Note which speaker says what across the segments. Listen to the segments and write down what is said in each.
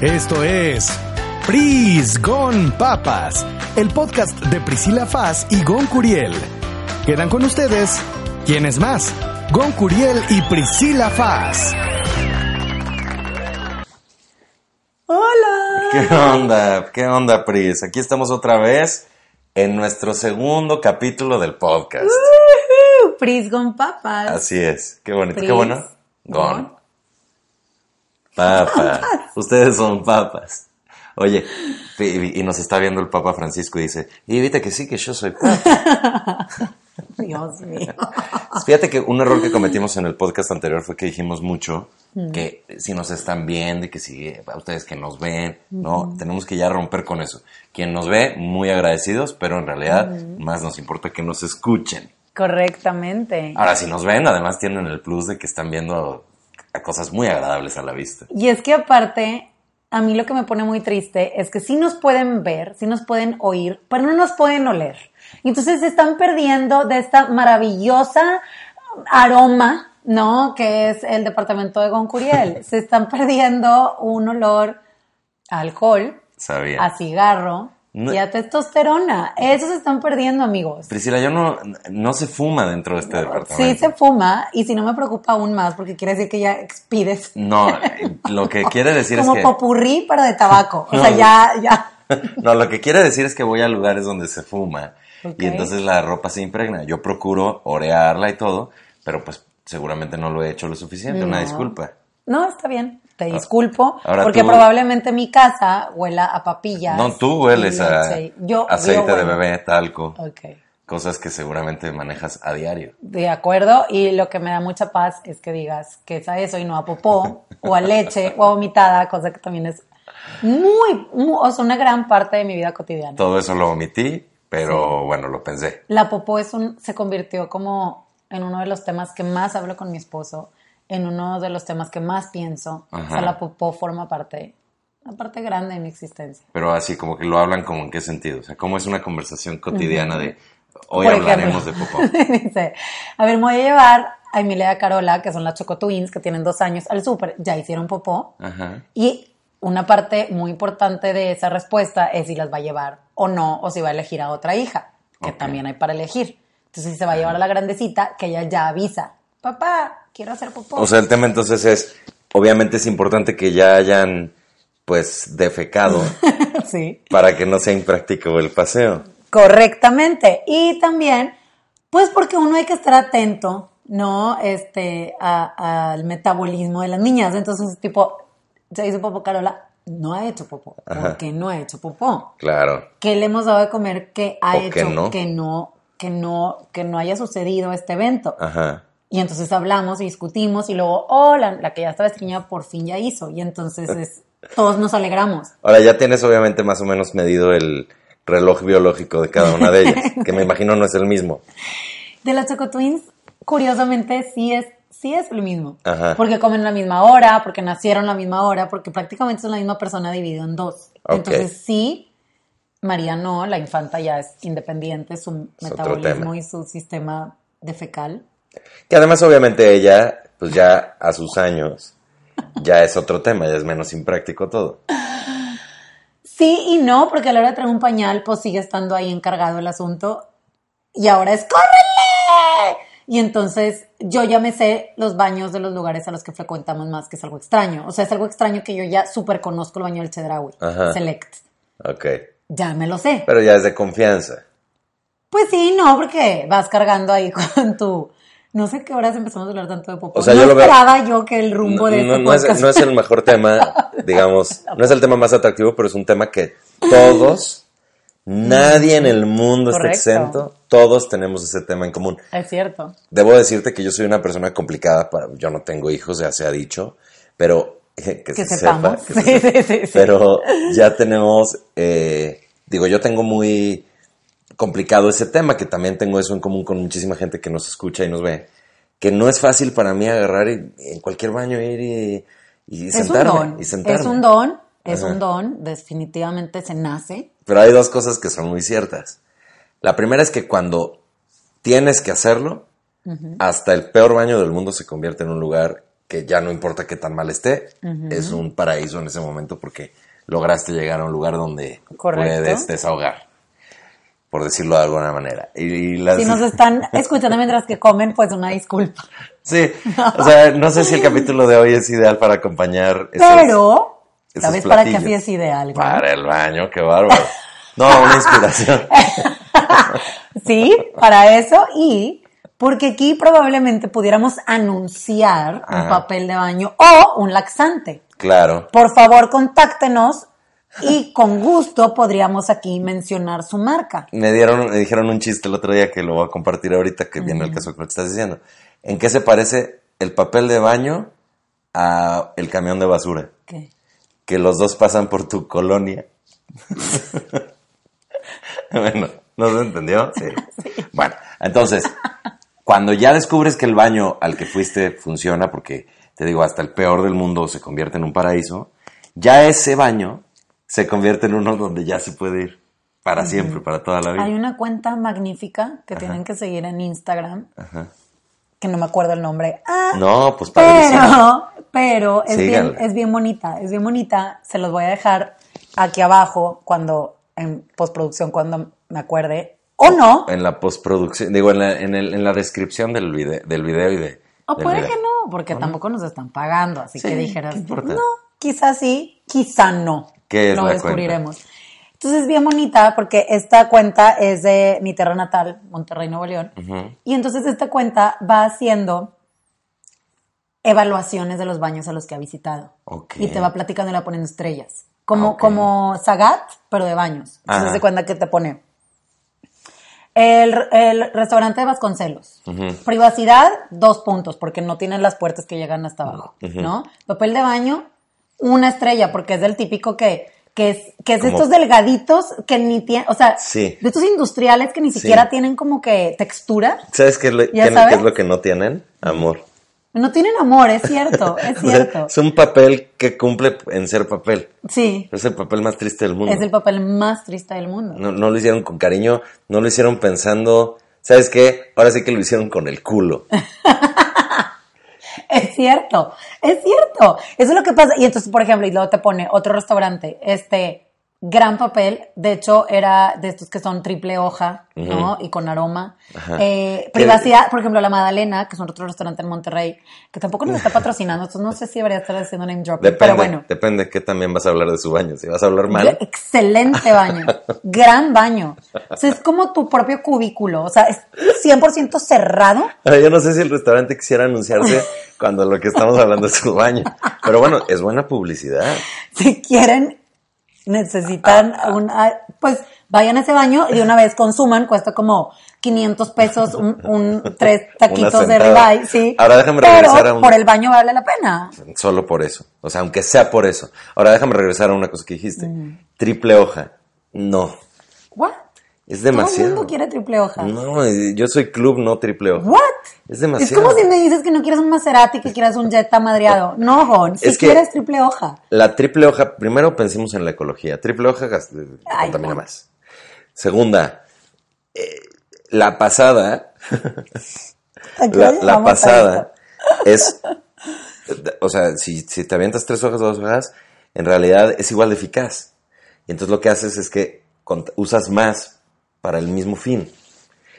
Speaker 1: Esto es Pris Gon Papas, el podcast de Priscila Faz y Gon Curiel. Quedan con ustedes, ¿quién es más? Gon Curiel y Priscila Faz.
Speaker 2: Hola.
Speaker 3: ¿Qué onda? ¿Qué onda, Pris? Aquí estamos otra vez en nuestro segundo capítulo del podcast.
Speaker 2: Woohoo, Pris con papas.
Speaker 3: Así es. Qué bonito. Qué bueno. Gon.
Speaker 2: Gon.
Speaker 3: Papas. Ustedes son papas. Oye, y, y nos está viendo el Papa Francisco y dice, y viste que sí, que yo soy papa.
Speaker 2: Dios mío.
Speaker 3: Fíjate que un error que cometimos en el podcast anterior fue que dijimos mucho
Speaker 2: Mm.
Speaker 3: que si nos están viendo y que si a ustedes que nos ven, no, tenemos que ya romper con eso. Quien nos ve, muy agradecidos, pero en realidad más nos importa que nos escuchen.
Speaker 2: Correctamente.
Speaker 3: Ahora, si nos ven, además tienen el plus de que están viendo a cosas muy agradables a la vista.
Speaker 2: Y es que aparte, a mí lo que me pone muy triste es que sí nos pueden ver, sí nos pueden oír, pero no nos pueden oler. Entonces se están perdiendo de esta maravillosa aroma, ¿no? Que es el departamento de Goncuriel. se están perdiendo un olor a alcohol,
Speaker 3: Sabía.
Speaker 2: a cigarro
Speaker 3: No-
Speaker 2: y a testosterona. Eso se están perdiendo, amigos.
Speaker 3: Priscila, yo no, no se fuma dentro de este departamento.
Speaker 2: Sí se fuma y si no me preocupa aún más porque quiere decir que ya expides
Speaker 3: No, lo que quiere decir
Speaker 2: como
Speaker 3: es que...
Speaker 2: popurrí pero de tabaco. O sea, ya, ya.
Speaker 3: No, lo que quiere decir es que voy a lugares donde se fuma y entonces la ropa se impregna. Yo procuro orearla y todo, pero pues seguramente no lo he hecho lo suficiente. Una disculpa.
Speaker 2: No, está bien. Te disculpo
Speaker 3: Ahora
Speaker 2: porque
Speaker 3: tú-
Speaker 2: probablemente mi casa huela a papillas.
Speaker 3: No, tú hueles a.
Speaker 2: Yo,
Speaker 3: aceite
Speaker 2: yo
Speaker 3: de bebé, talco,
Speaker 2: Ok.
Speaker 3: cosas que seguramente manejas a diario.
Speaker 2: De acuerdo, y lo que me da mucha paz es que digas que es a eso y no a popó, o a leche, o a vomitada, cosa que también es muy, muy- o sea, una gran parte de mi vida cotidiana.
Speaker 3: Todo eso lo omití, pero bueno, lo pensé.
Speaker 2: La popó es un, se convirtió como en uno de los temas que más hablo con mi esposo, en uno de los temas que más pienso. O sea,
Speaker 3: Ajá.
Speaker 2: la popó forma parte, una parte grande de mi existencia.
Speaker 3: Pero así como que lo hablan como en qué sentido. O sea, cómo es una conversación cotidiana de hoy
Speaker 2: Por
Speaker 3: hablaremos
Speaker 2: ejemplo,
Speaker 3: de popó.
Speaker 2: Dice, a ver, me voy a llevar a Emilia y a Carola, que son las Choco Twins, que tienen dos años, al súper. Ya hicieron popó.
Speaker 3: Ajá.
Speaker 2: Y una parte muy importante de esa respuesta es si las va a llevar o no, o si va a elegir a otra hija, que
Speaker 3: Ok.
Speaker 2: también hay para elegir. Entonces, si se va a llevar a la grandecita, que ella ya avisa, papá, quiero hacer popó.
Speaker 3: O sea, el tema entonces es, obviamente es importante que ya hayan, pues, defecado
Speaker 2: sí.
Speaker 3: para que no sea impráctico el paseo.
Speaker 2: Correctamente. Y también, pues porque uno hay que estar atento, ¿no? Este, al metabolismo de las niñas. Entonces, tipo, se hizo popó Carola, no ha hecho popó. ¿Por qué no ha hecho popó?
Speaker 3: Claro.
Speaker 2: ¿Qué le hemos dado de comer que ha
Speaker 3: O
Speaker 2: hecho
Speaker 3: que no.
Speaker 2: que no, que no, que no haya sucedido este evento?
Speaker 3: Ajá.
Speaker 2: Y entonces hablamos y discutimos y luego, oh, la, la que ya estaba estreñida por fin ya hizo. Y entonces es, todos nos alegramos.
Speaker 3: Ahora ya tienes obviamente más o menos medido el reloj biológico de cada una de ellas, que me imagino no es el mismo.
Speaker 2: De las Choco Twins, curiosamente sí es, sí es lo mismo.
Speaker 3: Ajá.
Speaker 2: Porque comen la misma hora, porque nacieron la misma hora, porque prácticamente son la misma persona dividido en dos.
Speaker 3: Ok.
Speaker 2: Entonces sí, María no, la infanta ya es independiente, su
Speaker 3: Es
Speaker 2: metabolismo y su sistema de fecal.
Speaker 3: Que además obviamente ella, pues ya a sus años, ya es otro tema, ya es menos impráctico todo.
Speaker 2: Sí y no, porque a la hora de traer un pañal, pues sigue estando ahí encargado el asunto. Y ahora es ¡córrele! Y entonces yo ya me sé los baños de los lugares a los que frecuentamos más, que es algo extraño. O sea, es algo extraño que yo ya súper conozco el baño del Chedraui,
Speaker 3: Ajá.
Speaker 2: Select.
Speaker 3: Ok.
Speaker 2: Ya me lo sé.
Speaker 3: Pero ya es de confianza.
Speaker 2: Pues sí, no, porque vas cargando ahí con tu... No sé qué horas empezamos a hablar tanto de popó.
Speaker 3: O sea,
Speaker 2: no
Speaker 3: yo lo veo-
Speaker 2: esperaba yo que el rumbo
Speaker 3: No,
Speaker 2: de
Speaker 3: no-
Speaker 2: este
Speaker 3: no es,
Speaker 2: podcast...
Speaker 3: no es el mejor tema, digamos, no es el tema más atractivo, pero es un tema que todos, nadie en el mundo está
Speaker 2: Correcto.
Speaker 3: exento, todos tenemos ese tema en común.
Speaker 2: Es cierto.
Speaker 3: Debo decirte que yo soy una persona complicada, para, yo no tengo hijos, ya se ha dicho, pero que,
Speaker 2: Que
Speaker 3: se
Speaker 2: sepamos.
Speaker 3: sepa, que se
Speaker 2: Sí,
Speaker 3: sepa.
Speaker 2: sí, sí, sí.
Speaker 3: Pero ya tenemos, eh, digo, yo tengo muy complicado ese tema, que también tengo eso en común con muchísima gente que nos escucha y nos ve, que no es fácil para mí agarrar y, en cualquier baño ir y, y
Speaker 2: Es un
Speaker 3: sentarme.
Speaker 2: don.
Speaker 3: y sentarme.
Speaker 2: Es un don. Es
Speaker 3: Ajá.
Speaker 2: un don. Definitivamente se nace.
Speaker 3: Pero hay dos cosas que son muy ciertas. La primera es que cuando tienes que hacerlo, hasta el peor baño del mundo se convierte en un lugar que ya no importa qué tan mal esté, es un paraíso en ese momento porque lograste llegar a un lugar donde
Speaker 2: Correcto.
Speaker 3: puedes desahogar, por decirlo de alguna manera. Y, la-
Speaker 2: Si nos están escuchando mientras que comen, pues una disculpa.
Speaker 3: Sí, o sea, no sé si el capítulo de hoy es ideal para acompañar esos-
Speaker 2: Pero,
Speaker 3: esos
Speaker 2: ¿sabes para qué así es ideal?
Speaker 3: Para el baño, qué bárbaro. No, una inspiración.
Speaker 2: Sí, para eso y porque aquí probablemente pudiéramos anunciar un papel de baño o un laxante.
Speaker 3: Claro.
Speaker 2: Por favor, contáctenos y con gusto podríamos aquí mencionar su marca.
Speaker 3: Me dieron, me dijeron un chiste el otro día que lo voy a compartir ahorita, que viene el caso que me estás diciendo. ¿En qué se parece el papel de baño a el camión de basura?
Speaker 2: ¿Qué?
Speaker 3: Que los dos pasan por tu colonia. bueno, ¿no se entendió? Sí. Bueno, entonces, cuando ya descubres que el baño al que fuiste funciona, porque te digo, hasta el peor del mundo se convierte en un paraíso, ya ese baño se convierte en uno donde ya se puede ir para siempre, para toda la vida.
Speaker 2: Hay una cuenta magnífica que tienen que seguir en Instagram,
Speaker 3: Ajá.
Speaker 2: que no me acuerdo el nombre. Ah,
Speaker 3: No, pues padrísimo.
Speaker 2: pero, pero es bien, es bien bonita, es bien bonita. Se los voy a dejar aquí abajo cuando, en postproducción, cuando me acuerde. O no,
Speaker 3: En la postproducción, digo, en la, en el- en la descripción del video, del video y de.
Speaker 2: o puede
Speaker 3: video.
Speaker 2: que no, porque tampoco nos están pagando. Así
Speaker 3: Sí,
Speaker 2: que dijeras, no, quizás sí, quizá no.
Speaker 3: ¿Qué es
Speaker 2: Lo
Speaker 3: la
Speaker 2: descubriremos. Entonces es bien bonita porque esta cuenta es de mi tierra natal, Monterrey, Nuevo León. Y entonces esta cuenta va haciendo evaluaciones de los baños a los que ha visitado. Y te va platicando y la poniendo estrellas. Como,
Speaker 3: Ok.
Speaker 2: como Sagat, pero de baños. Entonces
Speaker 3: Ajá.
Speaker 2: se cuenta que te pone el, el restaurante de Vasconcelos. Privacidad, dos puntos, porque no tienen las puertas que llegan hasta abajo. ¿no? Papel de baño, una estrella, porque es del típico que, que es, que es de estos delgaditos que ni tienen, o sea,
Speaker 3: Sí.
Speaker 2: de estos industriales que ni
Speaker 3: Sí.
Speaker 2: siquiera tienen como que textura.
Speaker 3: ¿Sabes qué es, lo,
Speaker 2: ¿Ya
Speaker 3: tienen-
Speaker 2: sabes?
Speaker 3: qué es lo que no tienen? Amor.
Speaker 2: No tienen amor, es cierto, es
Speaker 3: O sea,
Speaker 2: cierto.
Speaker 3: es un papel que cumple en ser papel.
Speaker 2: Sí,
Speaker 3: Es el papel más triste del mundo.
Speaker 2: es el papel más triste del mundo.
Speaker 3: no, no lo hicieron con cariño, no lo hicieron pensando. ¿Sabes qué? Ahora sí que lo hicieron con el culo.
Speaker 2: Es cierto, es cierto. Eso es lo que pasa. Y entonces, por ejemplo, y luego te pone otro restaurante, este gran papel, de hecho era de estos que son triple hoja, ¿no? Y con aroma. Eh, privacidad, por ejemplo, La Madalena, que es otro restaurante en Monterrey, que tampoco nos está patrociando, entonces no sé si debería estar haciendo name dropping,
Speaker 3: Depende,
Speaker 2: pero bueno.
Speaker 3: depende que también vas a hablar de su baño. Si vas a hablar mal,
Speaker 2: Excelente baño, gran baño. O sea, es como tu propio cubículo, o sea, es 100% cerrado.
Speaker 3: Yo no sé si el restaurante quisiera anunciarse cuando lo que estamos hablando es su baño. Pero bueno, es buena publicidad.
Speaker 2: si quieren, necesitan un, ah, pues vayan a ese baño y de una vez consuman, cuesta como 500 pesos un, un- tres taquitos de ribeye, sí.
Speaker 3: Ahora déjame
Speaker 2: Pero
Speaker 3: regresar a un-
Speaker 2: por el baño vale la pena.
Speaker 3: Solo por eso. O sea, aunque sea por eso. Ahora déjame regresar a una cosa que dijiste. Triple hoja. No.
Speaker 2: What?
Speaker 3: Es
Speaker 2: Todo el
Speaker 3: demasiado.
Speaker 2: mundo quiere triple hoja.
Speaker 3: No, eh, yo soy club, no triple hoja.
Speaker 2: What?
Speaker 3: Es
Speaker 2: Es
Speaker 3: demasiado.
Speaker 2: como si me dices que no quieres un Maserati, que quieres un Jetta madreado. No, Gon, si
Speaker 3: Es que-
Speaker 2: quieres triple hoja.
Speaker 3: La triple hoja, primero pensemos en la ecología. Triple hoja
Speaker 2: Ay,
Speaker 3: contamina
Speaker 2: no.
Speaker 3: más. Segunda, eh, la pasada, la, pasada es, o sea, si, si te avientas tres hojas o dos hojas, en realidad es igual de eficaz. Y entonces lo que haces es que usas más para el mismo fin.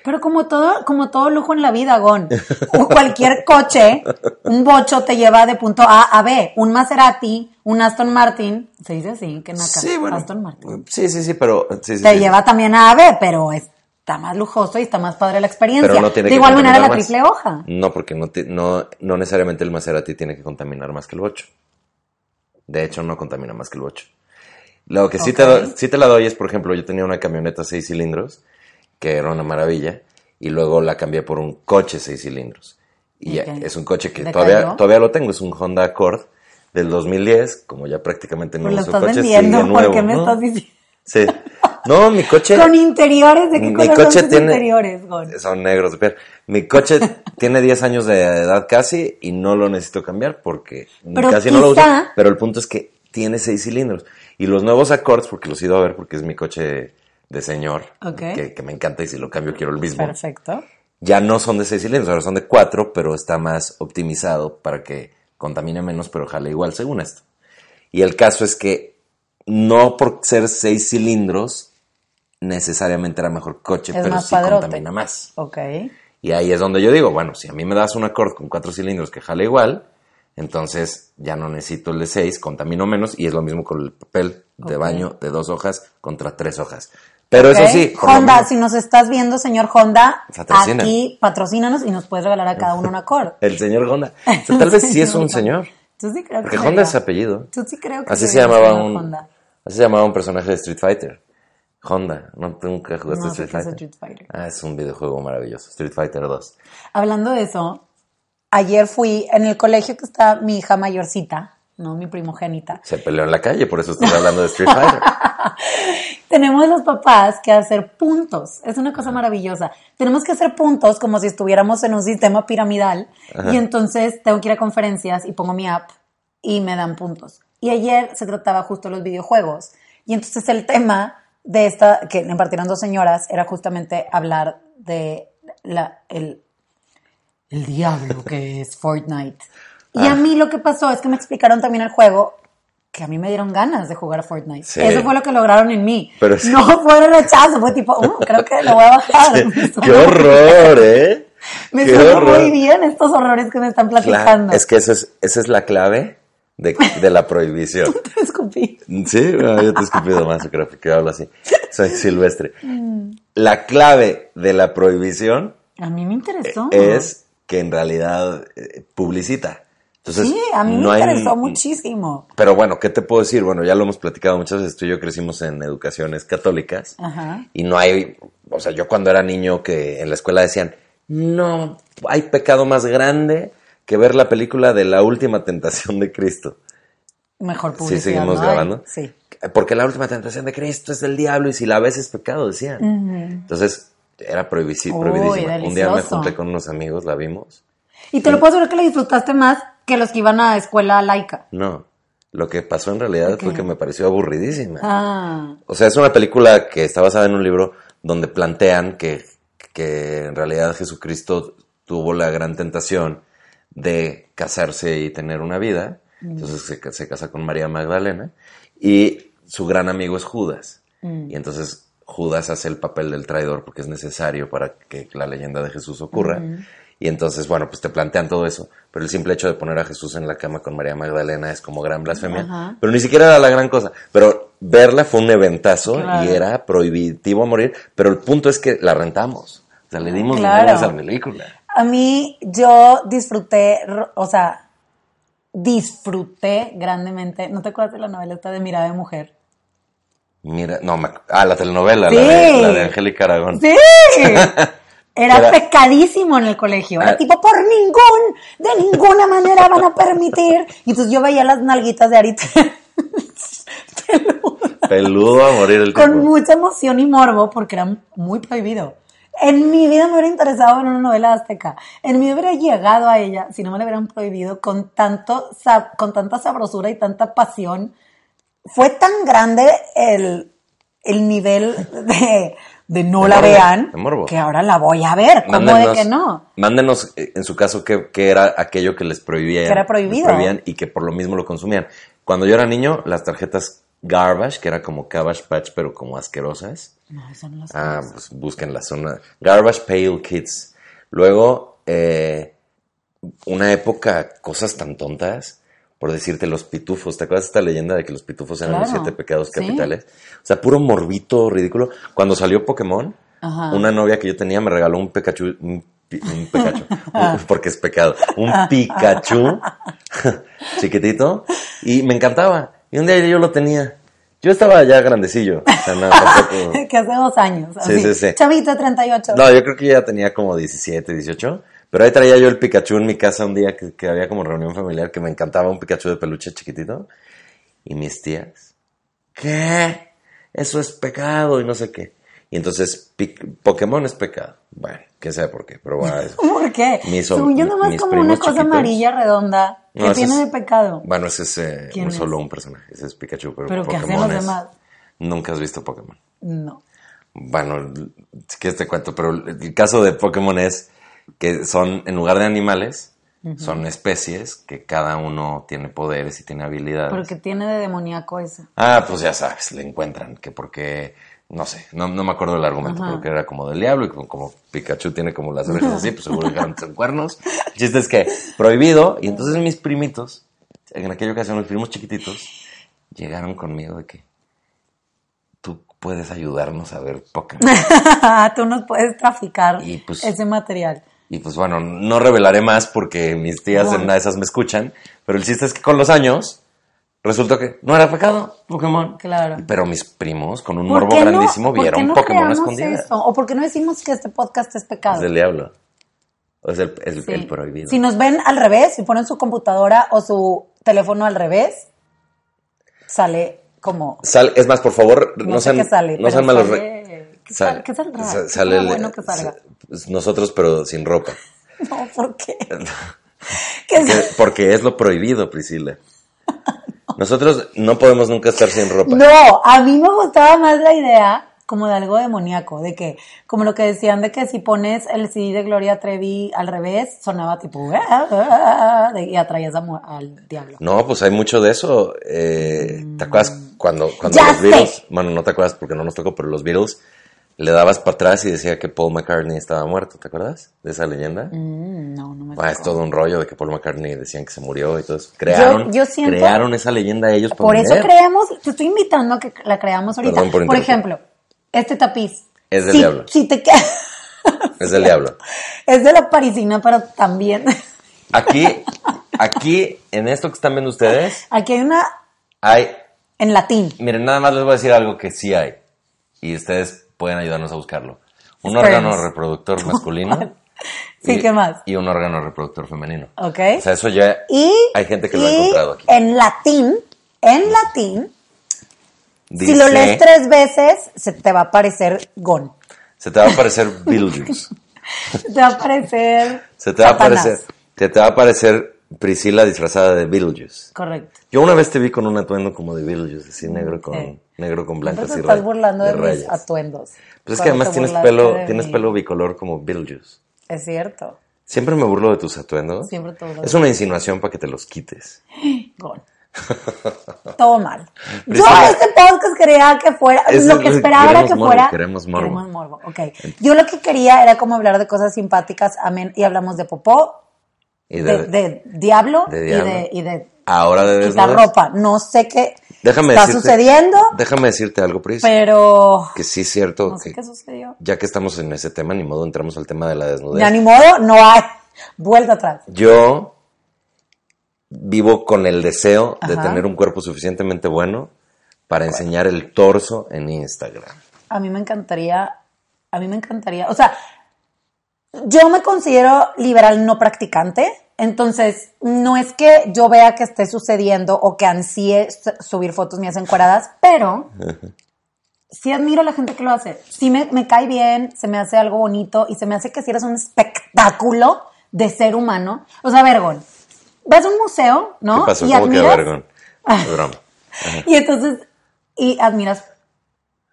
Speaker 2: Pero como todo, como todo lujo en la vida, Gon. Cualquier coche, un bocho te lleva de punto A a B. Un Maserati, un Aston Martin, se dice así, que naca.
Speaker 3: Sí, bueno.
Speaker 2: Aston Martin.
Speaker 3: Sí, sí, sí, pero... sí, sí,
Speaker 2: Te
Speaker 3: sí.
Speaker 2: lleva también a A B, pero está más lujoso y está más padre la experiencia.
Speaker 3: Pero no tiene
Speaker 2: de igual manera la
Speaker 3: más.
Speaker 2: triple hoja.
Speaker 3: No, porque no, ti- no, no necesariamente el Maserati tiene que contaminar más que el 8. De hecho, no contamina más que el 8. Lo que sí, te,
Speaker 2: Ok.
Speaker 3: do- sí te la doy es, por ejemplo, yo tenía una camioneta 6 cilindros, que era una maravilla, y luego la cambié por un coche 6 cilindros. Y ya-
Speaker 2: Ok.
Speaker 3: es un coche que todavía, todavía lo tengo, es un Honda Accord del 2010, como ya prácticamente no
Speaker 2: Pues
Speaker 3: uso coche,
Speaker 2: vendiendo,
Speaker 3: sigue
Speaker 2: ¿por
Speaker 3: nuevo,
Speaker 2: qué me
Speaker 3: ¿no?
Speaker 2: estás diciendo?
Speaker 3: Sí. No, mi coche...
Speaker 2: Con interiores, ¿de qué
Speaker 3: Mi
Speaker 2: color
Speaker 3: coche
Speaker 2: son tus
Speaker 3: tiene-
Speaker 2: interiores, Gon?
Speaker 3: Son negros piel. Mi coche tiene 10 años de edad casi y no lo necesito cambiar porque
Speaker 2: Pero
Speaker 3: casi no lo uso.
Speaker 2: quizá-
Speaker 3: Pero el punto es que tiene 6 cilindros. Y los nuevos Accords, porque los he ido a ver porque es mi coche de señor,
Speaker 2: Ok.
Speaker 3: que, que me encanta y si lo cambio quiero el mismo.
Speaker 2: Perfecto.
Speaker 3: Ya no son de 6 cilindros, ahora son de 4, pero está más optimizado para que contamine menos, pero jale igual según esto. Y el caso es que no por ser 6 cilindros necesariamente era mejor coche,
Speaker 2: Es
Speaker 3: pero sí
Speaker 2: padrote.
Speaker 3: contamina más.
Speaker 2: Ok.
Speaker 3: Y ahí es donde yo digo, bueno, si a mí me das un Accord con 4 cilindros que jale igual, entonces ya no necesito el de 6, contamino menos y es lo mismo con el papel de baño de dos hojas contra tres hojas. Pero eso sí,
Speaker 2: Honda, si nos estás viendo, señor Honda,
Speaker 3: Patrocina.
Speaker 2: aquí patrocínanos y nos puedes regalar a cada uno un Accord.
Speaker 3: el señor Honda. O sea, tal vez sí es un señor.
Speaker 2: Tú sí creo que
Speaker 3: Porque
Speaker 2: sería.
Speaker 3: Honda es apellido.
Speaker 2: Tú sí creo que
Speaker 3: Así se llamaba un
Speaker 2: Honda.
Speaker 3: así se llamaba un personaje de Street Fighter. Honda, no nunca jugaste
Speaker 2: No
Speaker 3: Street Fighter.
Speaker 2: Street Fighter.
Speaker 3: Ah, es un videojuego maravilloso, Street Fighter 2.
Speaker 2: Hablando de eso, ayer fui en el colegio que está mi hija mayorcita, no mi primogénita.
Speaker 3: Se peleó en la calle, por eso estoy hablando de Street Fighter.
Speaker 2: Tenemos los papás que hacer puntos. Es una cosa maravillosa. Tenemos que hacer puntos como si estuviéramos en un sistema piramidal. Y entonces tengo que ir a conferencias y pongo mi app y me dan puntos. Y ayer se trataba justo de los videojuegos. Y entonces el tema de esta, que impartieron dos señoras, era justamente hablar de la, el, el diablo que es Fortnite. Y
Speaker 3: Ah.
Speaker 2: a mí lo que pasó es que me explicaron también el juego que a mí me dieron ganas de jugar a Fortnite.
Speaker 3: Sí.
Speaker 2: Eso fue lo que lograron en mí.
Speaker 3: Pero sí.
Speaker 2: No fue el rechazo, fue tipo, "Uh, creo que lo voy a bajar.
Speaker 3: ¡Qué horror, eh!
Speaker 2: Me
Speaker 3: ¡Qué
Speaker 2: sonó
Speaker 3: horror!
Speaker 2: muy bien estos horrores que me están
Speaker 3: Claro,
Speaker 2: platicando.
Speaker 3: es que eso es, esa es la clave de, de la prohibición.
Speaker 2: Te escupí.
Speaker 3: Sí, bueno, yo te he escupido más, creo que hablo así. Soy silvestre. La clave de la prohibición
Speaker 2: A mí me interesó.
Speaker 3: es que en realidad eh, publicita. Entonces,
Speaker 2: sí, a mí
Speaker 3: no
Speaker 2: me
Speaker 3: hay-
Speaker 2: interesó muchísimo.
Speaker 3: Pero bueno, ¿qué te puedo decir? Bueno, ya lo hemos platicado muchas veces. Tú y yo crecimos en educaciones católicas.
Speaker 2: Ajá.
Speaker 3: Y no hay, o sea, yo cuando era niño que en la escuela decían, no, hay pecado más grande que ver la película de la última tentación de Cristo.
Speaker 2: Mejor
Speaker 3: Sí,
Speaker 2: publicidad.
Speaker 3: seguimos
Speaker 2: ¿no hay?
Speaker 3: grabando.
Speaker 2: Sí.
Speaker 3: Porque la última tentación de Cristo es del diablo y si la ves es pecado, decían. Entonces, era prohibidísima. Un día me junté con unos amigos, la vimos.
Speaker 2: Y te lo puedo asegurar que le disfrutaste más que los que iban a escuela laica.
Speaker 3: No, lo que pasó en realidad fue
Speaker 2: Ok.
Speaker 3: que me pareció aburridísima.
Speaker 2: Ah,
Speaker 3: O sea, es una película que está basada en un libro donde plantean que, que en realidad Jesucristo tuvo la gran tentación de casarse y tener una vida. Entonces se, se casa con María Magdalena y su gran amigo es Judas. Y entonces Judas hace el papel del traidor porque es necesario para que la leyenda de Jesús ocurra. Y entonces, bueno, pues te plantean todo eso. Pero el simple hecho de poner a Jesús en la cama con María Magdalena es como gran blasfemia.
Speaker 2: Ajá.
Speaker 3: Pero ni siquiera era la gran cosa. Pero verla fue un eventazo
Speaker 2: Claro.
Speaker 3: y era prohibitivo a morir. Pero el punto es que la rentamos. O sea, le dimos
Speaker 2: Claro.
Speaker 3: dinero a esa película.
Speaker 2: a mí yo disfruté, o sea, disfruté grandemente. ¿No te acuerdas de la novela esta de Mirada de Mujer?
Speaker 3: Mira, no, me ah, la telenovela,
Speaker 2: Sí.
Speaker 3: la, de, la de Angélica Aragón.
Speaker 2: ¡Sí! Era,
Speaker 3: Era-
Speaker 2: pecadísimo en el colegio. Era
Speaker 3: Ah.
Speaker 2: tipo, por ningún, de ninguna manera van a permitir. Y entonces yo veía las nalguitas de Arita
Speaker 3: Peludo a morir el
Speaker 2: con
Speaker 3: tipo.
Speaker 2: mucha emoción y morbo porque era muy prohibido. En mi vida me hubiera interesado en una novela azteca. En mi vida hubiera llegado a ella si no me la hubieran prohibido con, tanto, con tanta sabrosura y tanta pasión. Fue tan grande el, el nivel de, de no
Speaker 3: De
Speaker 2: la
Speaker 3: morbo,
Speaker 2: vean
Speaker 3: de
Speaker 2: que ahora la voy a ver. ¿Cómo de
Speaker 3: Mándenos-
Speaker 2: que no?
Speaker 3: Mándenos, eh, en su caso, qué, qué era aquello que les prohibían.
Speaker 2: Que era prohibido.
Speaker 3: prohibían y que por lo mismo lo consumían. Cuando yo era niño, las tarjetas Garbage, que era como Cabbage Patch, pero como asquerosas.
Speaker 2: No, eso no las
Speaker 3: Ah, pues busquen la zona. Garbage Pale Kids. Luego, eh, una época, cosas tan tontas. Por decirte, los pitufos. ¿Te acuerdas de esta leyenda de que los pitufos eran los siete pecados
Speaker 2: Sí.
Speaker 3: capitales? O sea, puro morbito ridículo. Cuando salió Pokémon,
Speaker 2: Ajá.
Speaker 3: una novia que yo tenía me regaló un Pikachu. Un, pi- un Pikachu. Porque es pecado. Un Pikachu chiquitito. Y me encantaba. Y un día yo lo tenía. Yo estaba ya grandecillo. O sea, no, tampoco.
Speaker 2: que hace dos años.
Speaker 3: Sí,
Speaker 2: así.
Speaker 3: sí, sí.
Speaker 2: Chavito 38.
Speaker 3: No, yo creo que ya tenía como 17, 18, Pero ahí traía yo el Pikachu en mi casa un día que, que había como reunión familiar que me encantaba un Pikachu de peluche chiquitito. Y mis tías, ¿qué? Eso es pecado y no sé qué. Y entonces Pokémon es pecado. Bueno, quién sabe por qué, pero bueno. es-
Speaker 2: ¿Por qué?
Speaker 3: Mis
Speaker 2: Según yo nomás como una cosa
Speaker 3: chiquitos.
Speaker 2: amarilla redonda
Speaker 3: No,
Speaker 2: que
Speaker 3: ese
Speaker 2: tiene
Speaker 3: es-
Speaker 2: de pecado.
Speaker 3: Bueno, ese es eh,
Speaker 2: ¿Quién
Speaker 3: un
Speaker 2: es?
Speaker 3: solo un personaje, ese es Pikachu, pero,
Speaker 2: Pero ¿qué hacen
Speaker 3: Pokémon
Speaker 2: los demás?
Speaker 3: Nunca has visto Pokémon.
Speaker 2: No.
Speaker 3: Bueno, si quieres te cuento, pero el caso de Pokémon es que son, en lugar de animales, son especies que cada uno tiene poderes y tiene habilidades.
Speaker 2: Pero que tiene de demoníaco eso.
Speaker 3: Ah, pues ya sabes, le encuentran que porque, no sé, no, no me acuerdo del argumento, pero que era como del diablo y como, como Pikachu tiene como las orejas así, pues seguro que son cuernos. El chiste es que prohibido, y entonces mis primitos, en aquella ocasión los primos chiquititos, llegaron conmigo de que tú puedes ayudarnos a ver Pokémon.
Speaker 2: Tú nos puedes traficar
Speaker 3: Y, pues,
Speaker 2: ese material.
Speaker 3: Y pues bueno, no revelaré más porque mis tías en una de esas me escuchan, pero el chiste es que con los años resultó que no era pecado Pokémon.
Speaker 2: Claro.
Speaker 3: Pero mis primos, con un
Speaker 2: ¿Por
Speaker 3: morbo
Speaker 2: no-
Speaker 3: grandísimo, vieron
Speaker 2: no
Speaker 3: Pokémon
Speaker 2: eso? ¿O por qué no decimos que este podcast es pecado?
Speaker 3: Es del diablo. O es el, el-
Speaker 2: Sí.
Speaker 3: el prohibido.
Speaker 2: Si nos ven al revés, si ponen su computadora o su teléfono al revés, sale como...
Speaker 3: Sal- es más, por favor, no,
Speaker 2: No, sé
Speaker 3: sean,
Speaker 2: qué sale.
Speaker 3: no sean malos. re-
Speaker 2: sale- ¿Qué,
Speaker 3: sal-
Speaker 2: sal- qué bueno que salga?
Speaker 3: S- Nosotros, pero sin ropa.
Speaker 2: No, ¿por qué? ¿Qué
Speaker 3: Porque, es lo prohibido, Priscila. Nosotros no podemos nunca estar sin ropa.
Speaker 2: No, a mí me gustaba más la idea como de algo demoníaco, de que, como lo que decían de que si pones el CD de Gloria Trevi al revés, sonaba tipo, "Ah, ah, ah", y atraías al diablo.
Speaker 3: No, pues hay mucho de eso. Eh, ¿Te acuerdas cuando, cuando
Speaker 2: Ya
Speaker 3: los
Speaker 2: sé.
Speaker 3: Beatles, bueno, no te acuerdas porque no nos tocó, pero los Beatles le dabas para atrás y decía que Paul McCartney estaba muerto, ¿te acuerdas de esa leyenda?
Speaker 2: Mm, no, no me
Speaker 3: Ah, es todo un rollo de que Paul McCartney decían que se murió y todo eso. Crearon,
Speaker 2: yo siento-
Speaker 3: crearon esa leyenda ellos para
Speaker 2: Por eso creemos, te estoy invitando a que la creamos ahorita.
Speaker 3: Por
Speaker 2: ejemplo, este tapiz.
Speaker 3: Es del
Speaker 2: si,
Speaker 3: diablo.
Speaker 2: Si te queda...
Speaker 3: Es del diablo.
Speaker 2: es de la parisina, pero también...
Speaker 3: Aquí, aquí, en esto que están viendo ustedes,
Speaker 2: Aquí hay una
Speaker 3: hay,
Speaker 2: en latín.
Speaker 3: miren, nada más les voy a decir algo que sí hay. Y ustedes pueden ayudarnos a buscarlo. Un órgano reproductor masculino.
Speaker 2: Sí,
Speaker 3: y-
Speaker 2: ¿qué más?
Speaker 3: Y un órgano reproductor femenino.
Speaker 2: ¿Ok?
Speaker 3: O sea, eso ya
Speaker 2: Y,
Speaker 3: hay gente que lo ha encontrado aquí.
Speaker 2: En latín, en latín,
Speaker 3: Dice,
Speaker 2: si lo lees tres veces, se te va a aparecer Gon.
Speaker 3: Se te va a aparecer Beetlejuice.
Speaker 2: Se te va a aparecer.
Speaker 3: Se te va a aparecer, se te va a aparecer Priscila disfrazada de Beetlejuice.
Speaker 2: Correcto.
Speaker 3: Yo una vez te vi con un atuendo como de Beetlejuice, así negro con,
Speaker 2: Sí.
Speaker 3: negro con blancas
Speaker 2: Entonces te estás burlando de, mis
Speaker 3: rayas.
Speaker 2: atuendos.
Speaker 3: Pues es que además tienes pelo,
Speaker 2: de
Speaker 3: tienes
Speaker 2: mí.
Speaker 3: pelo bicolor como Beetlejuice.
Speaker 2: Es cierto.
Speaker 3: Siempre me burlo de tus atuendos.
Speaker 2: Siempre te burlas
Speaker 3: Es
Speaker 2: de
Speaker 3: una insinuación para que te los quites.
Speaker 2: Gon. Todo mal. Yo
Speaker 3: Priscila.
Speaker 2: este podcast quería que fuera, lo que esperaba era
Speaker 3: queremos
Speaker 2: que
Speaker 3: morbo,
Speaker 2: fuera.
Speaker 3: queremos morbo.
Speaker 2: morbo, ok. Yo lo que quería era como hablar de cosas simpáticas, amén, y hablamos de popó,
Speaker 3: Y
Speaker 2: de,
Speaker 3: de,
Speaker 2: de diablo,
Speaker 3: de
Speaker 2: y de, y de
Speaker 3: ahora de
Speaker 2: ropa. No sé qué
Speaker 3: Déjame
Speaker 2: está
Speaker 3: decirte-
Speaker 2: sucediendo,
Speaker 3: Déjame decirte algo, Pris.
Speaker 2: pero
Speaker 3: Que sí es cierto
Speaker 2: no sé
Speaker 3: que
Speaker 2: qué sucedió.
Speaker 3: ya que estamos en ese tema, ni modo entramos al tema de la desnudez.
Speaker 2: Ya ni modo, no hay vuelta atrás.
Speaker 3: Yo vivo con el deseo de tener un cuerpo suficientemente bueno para enseñar el torso en Instagram.
Speaker 2: A mí me encantaría, a mí me encantaría, o sea, yo me considero liberal no practicante, entonces no es que yo vea que esté sucediendo o que ansíe subir fotos mías encueradas, pero sí admiro a la gente que lo hace. Sí me, me cae bien, se me hace algo bonito y se me hace que si eres un espectáculo de ser humano. O sea, Vergón, vas a un museo, ¿no?
Speaker 3: ¿Qué pasó?
Speaker 2: Y
Speaker 3: ¿Cómo
Speaker 2: admiras-
Speaker 3: vergón?
Speaker 2: Y entonces, y admiras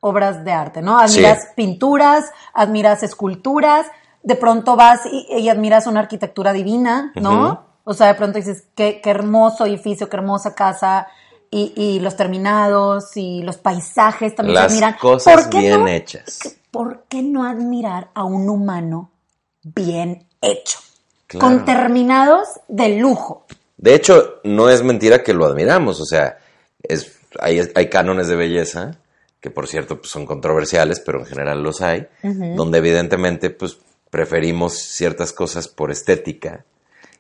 Speaker 2: obras de arte, ¿no? Admiras
Speaker 3: Sí.
Speaker 2: pinturas, admiras esculturas, de pronto vas y, y admiras una arquitectura divina, ¿no? O sea, de pronto dices, qué, qué hermoso edificio, qué hermosa casa, y, y los terminados, y los paisajes también se
Speaker 3: Las
Speaker 2: admiran.
Speaker 3: cosas
Speaker 2: ¿Por qué
Speaker 3: bien
Speaker 2: no?
Speaker 3: hechas.
Speaker 2: ¿Por qué no admirar a un humano bien hecho?
Speaker 3: Claro.
Speaker 2: Con terminados de lujo.
Speaker 3: De hecho, no es mentira que lo admiramos. O sea, es, hay, hay cánones de belleza que, por cierto, pues, son controversiales, pero en general los hay, donde evidentemente pues, preferimos ciertas cosas por estética,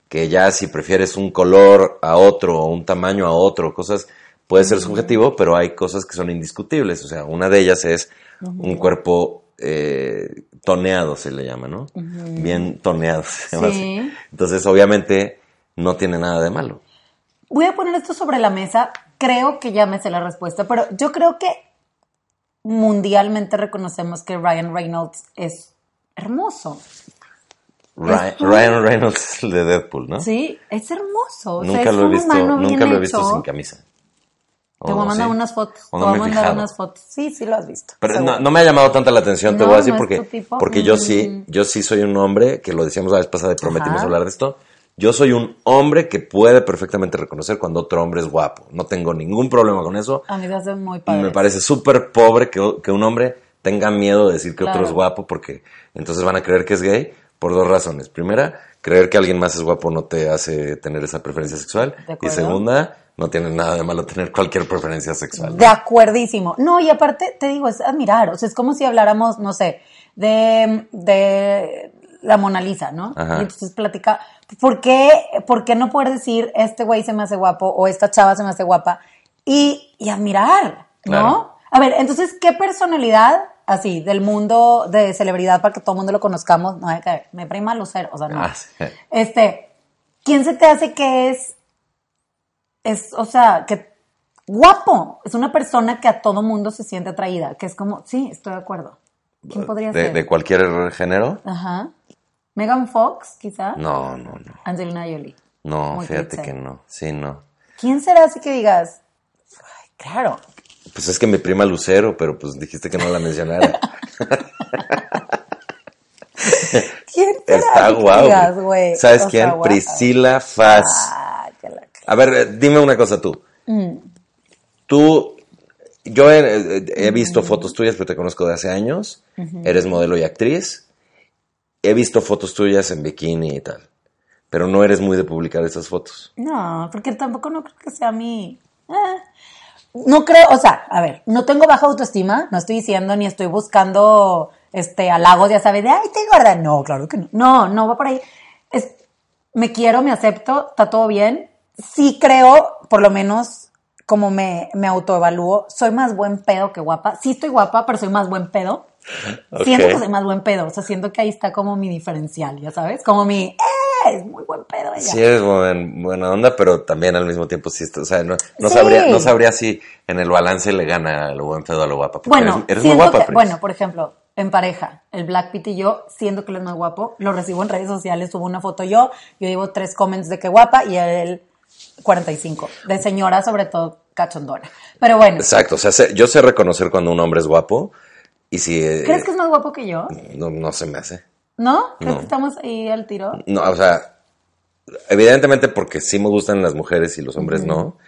Speaker 3: que ya si prefieres un color a otro o un tamaño a otro, cosas puede ser subjetivo, pero hay cosas que son indiscutibles. O sea, una de ellas es un cuerpo eh, toneado, se le llama, ¿no? Bien toneado, se llama
Speaker 2: Sí.
Speaker 3: así. Entonces, obviamente, no tiene nada de malo.
Speaker 2: Voy a poner esto sobre la mesa. Creo que ya me sé la respuesta, pero yo creo que mundialmente reconocemos que Ryan Reynolds es hermoso.
Speaker 3: Ryan,
Speaker 2: tú.
Speaker 3: Ryan Reynolds es el de Deadpool, ¿no?
Speaker 2: Sí, es hermoso. O sea,
Speaker 3: Nunca
Speaker 2: es
Speaker 3: lo he
Speaker 2: un
Speaker 3: visto, nunca lo he visto
Speaker 2: hecho.
Speaker 3: sin camisa.
Speaker 2: Te voy a
Speaker 3: ¿O
Speaker 2: mandar
Speaker 3: sí?
Speaker 2: unas fotos.
Speaker 3: ¿O
Speaker 2: Te voy a mandar unas fotos. Sí, sí lo has visto.
Speaker 3: Pero no, no me ha llamado tanto la atención, te
Speaker 2: No,
Speaker 3: voy a decir, porque, porque yo
Speaker 2: Mm.
Speaker 3: sí, yo sí soy un hombre, que lo decíamos la vez pasada y prometimos
Speaker 2: Ajá.
Speaker 3: hablar de esto. Yo soy un hombre que puede perfectamente reconocer cuando otro hombre es guapo. No tengo ningún problema con eso.
Speaker 2: A mí me hace muy
Speaker 3: Y
Speaker 2: padre.
Speaker 3: me parece súper pobre que, que un hombre tenga miedo de decir que otro es guapo porque entonces van a creer que es gay por dos razones. Primera, creer que alguien más es guapo no te hace tener esa preferencia sexual. Y segunda, no tiene nada de malo tener cualquier preferencia sexual.
Speaker 2: De acuerdísimo. No, y aparte, te digo, es admirar. O sea, es como si habláramos, no sé, de, de la Mona Lisa, ¿no?
Speaker 3: Ajá.
Speaker 2: Y entonces platica, ¿por qué, ¿por qué no poder decir, este güey se me hace guapo o esta chava se me hace guapa? Y, y admirar, ¿no?
Speaker 3: Claro.
Speaker 2: A ver, entonces, ¿qué personalidad, así, del mundo de celebridad para que todo el mundo lo conozcamos? No, hay que, me prima lucero, o sea, no.
Speaker 3: Ah, sí.
Speaker 2: Este, ¿quién se te hace que es, es, o sea, que guapo? Es una persona que a todo mundo se siente atraída, que es como, sí, estoy de acuerdo. ¿Quién podría
Speaker 3: de,
Speaker 2: ser?
Speaker 3: de cualquier género.
Speaker 2: Ajá. Megan Fox, quizá.
Speaker 3: No, no, no.
Speaker 2: Angelina Jolie.
Speaker 3: No,
Speaker 2: Muy
Speaker 3: fíjate que no. Sí, no.
Speaker 2: ¿Quién será así que digas? Ay, claro.
Speaker 3: Pues es que mi prima Lucero, pero pues dijiste que no la mencionara.
Speaker 2: ¿Quién será
Speaker 3: Está guau.
Speaker 2: güey?
Speaker 3: ¿Sabes
Speaker 2: O
Speaker 3: quién? Priscila Faz.
Speaker 2: Ah, la-
Speaker 3: A ver, eh, dime una cosa tú.
Speaker 2: Mm.
Speaker 3: Tú, yo he, he visto fotos tuyas, pero te conozco de hace años. Eres modelo y actriz. He visto fotos tuyas en bikini y tal. Pero no eres muy de publicar esas fotos.
Speaker 2: No, porque tampoco no creo que sea mi... eh. No creo, o sea, a ver, no tengo baja autoestima, no estoy diciendo ni estoy buscando este halagos, ya sabes, de ay, estoy gorda. No, claro que no. No, no va por ahí. Es, me quiero, me acepto, está todo bien. Sí creo, por lo menos como me, me autoevalúo, soy más buen pedo que guapa. Sí estoy guapa, pero soy más buen pedo. Siento que soy más buen pedo, o sea, siento que ahí está como mi diferencial, ya sabes, como mi, ¡eh! Es muy buen pedo ella.
Speaker 3: Sí buen- buena onda, pero también al mismo tiempo sí, está- o sea, no, no
Speaker 2: Sí.
Speaker 3: sabría, no sabría si en el balance le gana lo buen pedo a lo guapa.
Speaker 2: Bueno,
Speaker 3: eres, eres muy guapa,
Speaker 2: que- bueno, por ejemplo, en pareja, el Black Pit y yo, siendo que él es más guapo, lo recibo en redes sociales, subo una foto yo, yo llevo tres comments de que guapa y él 45, de señora sobre todo cachondona. Pero bueno,
Speaker 3: Exacto, o sea, sé- yo sé reconocer cuando un hombre es guapo y si... eh,
Speaker 2: ¿crees que es más guapo que yo?
Speaker 3: no, no se me hace.
Speaker 2: ¿No? ¿Crees
Speaker 3: No.
Speaker 2: que estamos ahí al tiro?
Speaker 3: No, o sea, evidentemente porque sí me gustan las mujeres y los hombres no,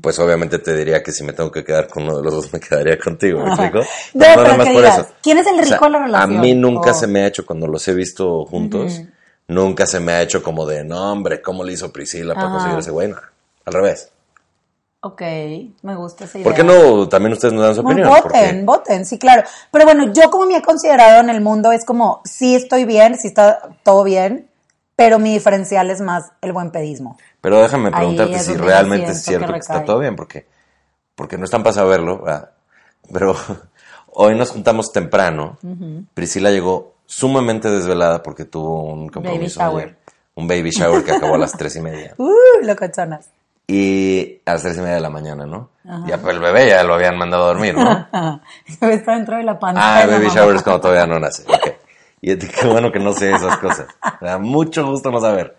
Speaker 3: pues obviamente te diría que si me tengo que quedar con uno de los dos me quedaría contigo, ¿me explico?
Speaker 2: No,
Speaker 3: nada más por
Speaker 2: digas,
Speaker 3: eso.
Speaker 2: ¿quién es el
Speaker 3: O sea,
Speaker 2: rico de la relación?
Speaker 3: A mí nunca
Speaker 2: Oh.
Speaker 3: se me ha hecho cuando los he visto juntos, nunca se me ha hecho como de, no hombre, ¿cómo le hizo Priscila para conseguir ese güey? No, al revés.
Speaker 2: Ok, me gusta esa idea.
Speaker 3: ¿Por qué no también ustedes nos dan su opinión?
Speaker 2: voten, voten, sí, claro. Pero bueno, yo como me he considerado en el mundo es como, sí estoy bien, sí está todo bien, pero mi diferencial es más el buen pedismo.
Speaker 3: Pero déjame preguntarte si realmente es cierto
Speaker 2: que
Speaker 3: que, está todo bien, porque, porque no están para saberlo, ¿verdad? pero hoy nos juntamos temprano. Priscila llegó sumamente desvelada porque tuvo un compromiso
Speaker 2: shower.
Speaker 3: ayer. Un baby shower que acabó a las tres y media.
Speaker 2: Uh, locochonas.
Speaker 3: Y a las tres y media de la mañana, ¿no? Ya pues el bebé ya lo habían mandado a dormir, ¿no?
Speaker 2: Está dentro de la.
Speaker 3: Ah,
Speaker 2: de la
Speaker 3: baby
Speaker 2: mamá.
Speaker 3: shower es cuando todavía no nace. Ok. Y qué bueno que no sé esas cosas. Me da mucho gusto no saber.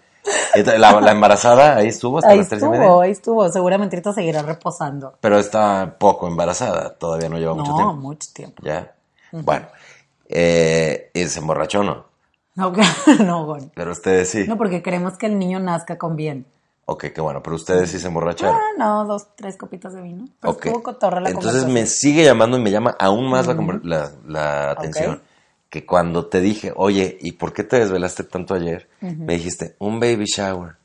Speaker 3: La, la embarazada ahí estuvo hasta
Speaker 2: Ahí
Speaker 3: las tres y media.
Speaker 2: estuvo, ahí estuvo. Seguramente ahorita seguirá reposando.
Speaker 3: Pero está poco embarazada, todavía no lleva mucho
Speaker 2: No,
Speaker 3: tiempo.
Speaker 2: mucho tiempo.
Speaker 3: Ya. Bueno. Eh, y se emborrachó, ¿no?
Speaker 2: No, no, Gon.
Speaker 3: Pero ustedes sí.
Speaker 2: No, porque queremos que el niño nazca con bien.
Speaker 3: Ok, qué bueno. Pero ustedes sí se emborracharon.
Speaker 2: Ah, no, dos, tres copitas de vino. Cotorra la
Speaker 3: Entonces me sigue llamando y me llama aún más la la, la atención. Que cuando te dije, oye, ¿y por qué te desvelaste tanto ayer? Me dijiste, un baby shower.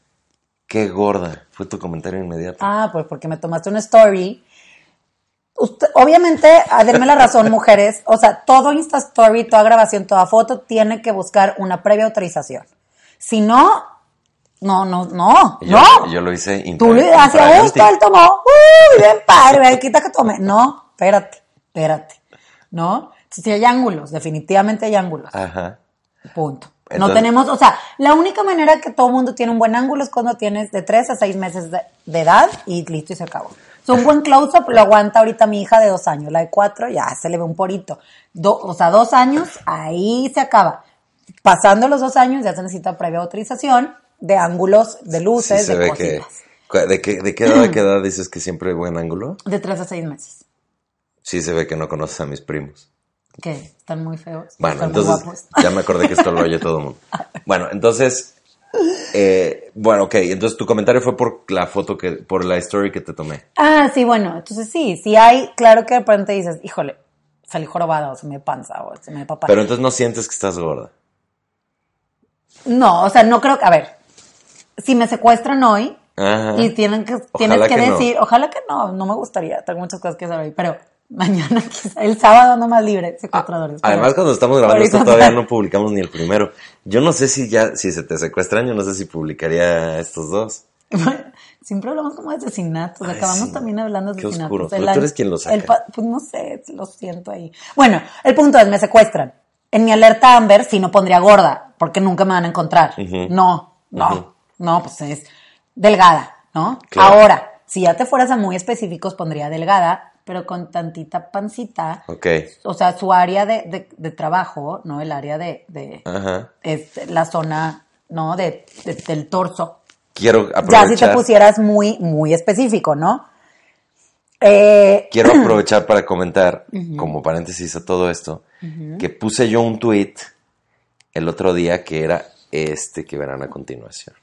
Speaker 3: Qué gorda. Fue tu comentario inmediato.
Speaker 2: Ah, pues porque me tomaste una story. Usted- obviamente, a denme la razón, mujeres. O sea, todo Insta Story, toda grabación, toda foto tiene que buscar una previa autorización. Si no, no, no, no,
Speaker 3: yo,
Speaker 2: no.
Speaker 3: yo lo hice
Speaker 2: Tú le
Speaker 3: infra-
Speaker 2: hacía
Speaker 3: infraganti.
Speaker 2: esto, él tomó, uy, bien padre, ve, quita que tome. No, espérate, espérate, ¿no? Sí hay ángulos, definitivamente hay ángulos.
Speaker 3: Ajá.
Speaker 2: Punto. no
Speaker 3: Entonces-
Speaker 2: tenemos, o sea, la única manera que todo mundo tiene un buen ángulo es cuando tienes de 3 a 6 meses de, de edad y listo y se acabó. O sea, un buen close-up lo aguanta ahorita mi hija de dos años, la de cuatro ya se le ve un porito. Do- o sea, dos años, ahí se acaba. Pasando los dos años ya se necesita previa autorización de ángulos, de
Speaker 3: Sí
Speaker 2: luces,
Speaker 3: se
Speaker 2: de
Speaker 3: ve que...
Speaker 2: cositas.
Speaker 3: cu- ¿De qué, ¿De qué edad a qué edad dices que siempre hay buen ángulo?
Speaker 2: De 3 a 6 meses.
Speaker 3: Sí se ve que no conoces a mis primos.
Speaker 2: Que están muy feos.
Speaker 3: Bueno,
Speaker 2: están muy
Speaker 3: entonces
Speaker 2: guapos.
Speaker 3: ya me acordé que esto lo oye todo el mundo. Bueno, entonces, eh, bueno, ok, entonces tu comentario fue por la foto que, por la story que te tomé.
Speaker 2: Ah, sí, bueno, entonces sí, sí hay, claro que de repente dices, híjole, salí jorobada o se me panza o se me papá.
Speaker 3: Pero entonces no sientes que estás gorda.
Speaker 2: No, o sea, no creo que, a ver, si me secuestran hoy
Speaker 3: Ajá.
Speaker 2: y tienen que, tienes que,
Speaker 3: no.
Speaker 2: decir, ojalá que no, no me gustaría, tengo muchas cosas que hacer hoy, pero mañana, quizá, el sábado ando más libre, secuestradores. pero-
Speaker 3: Además, cuando estamos grabando esto todavía
Speaker 2: no.
Speaker 3: publicamos ni el primero. Yo no sé si ya, si se te secuestran, yo no sé si publicaría estos dos.
Speaker 2: Siempre hablamos como de asesinatos,
Speaker 3: Ay,
Speaker 2: acabamos
Speaker 3: sí.
Speaker 2: también hablando de
Speaker 3: Qué
Speaker 2: asesinatos.
Speaker 3: oscuro,
Speaker 2: El
Speaker 3: tú eres quien lo saca.
Speaker 2: el pues no sé, lo siento ahí. Bueno, el punto es, me secuestran. En mi alerta Amber sí no pondría gorda, porque nunca me van a encontrar. No, no. No, pues es delgada, ¿no?
Speaker 3: Claro.
Speaker 2: Ahora, si ya te fueras a muy específicos, pondría delgada, pero con tantita pancita.
Speaker 3: Ok.
Speaker 2: O sea, su área de, de- de trabajo, ¿no? El área de, de
Speaker 3: Ajá.
Speaker 2: es la zona, ¿no? De, de- del torso.
Speaker 3: Quiero
Speaker 2: Ya
Speaker 3: aprovechar.
Speaker 2: si te pusieras muy, muy específico, ¿no? Eh,
Speaker 3: Quiero aprovechar para comentar, como paréntesis a todo esto, que puse yo un tweet el otro día que era este que verán a continuación.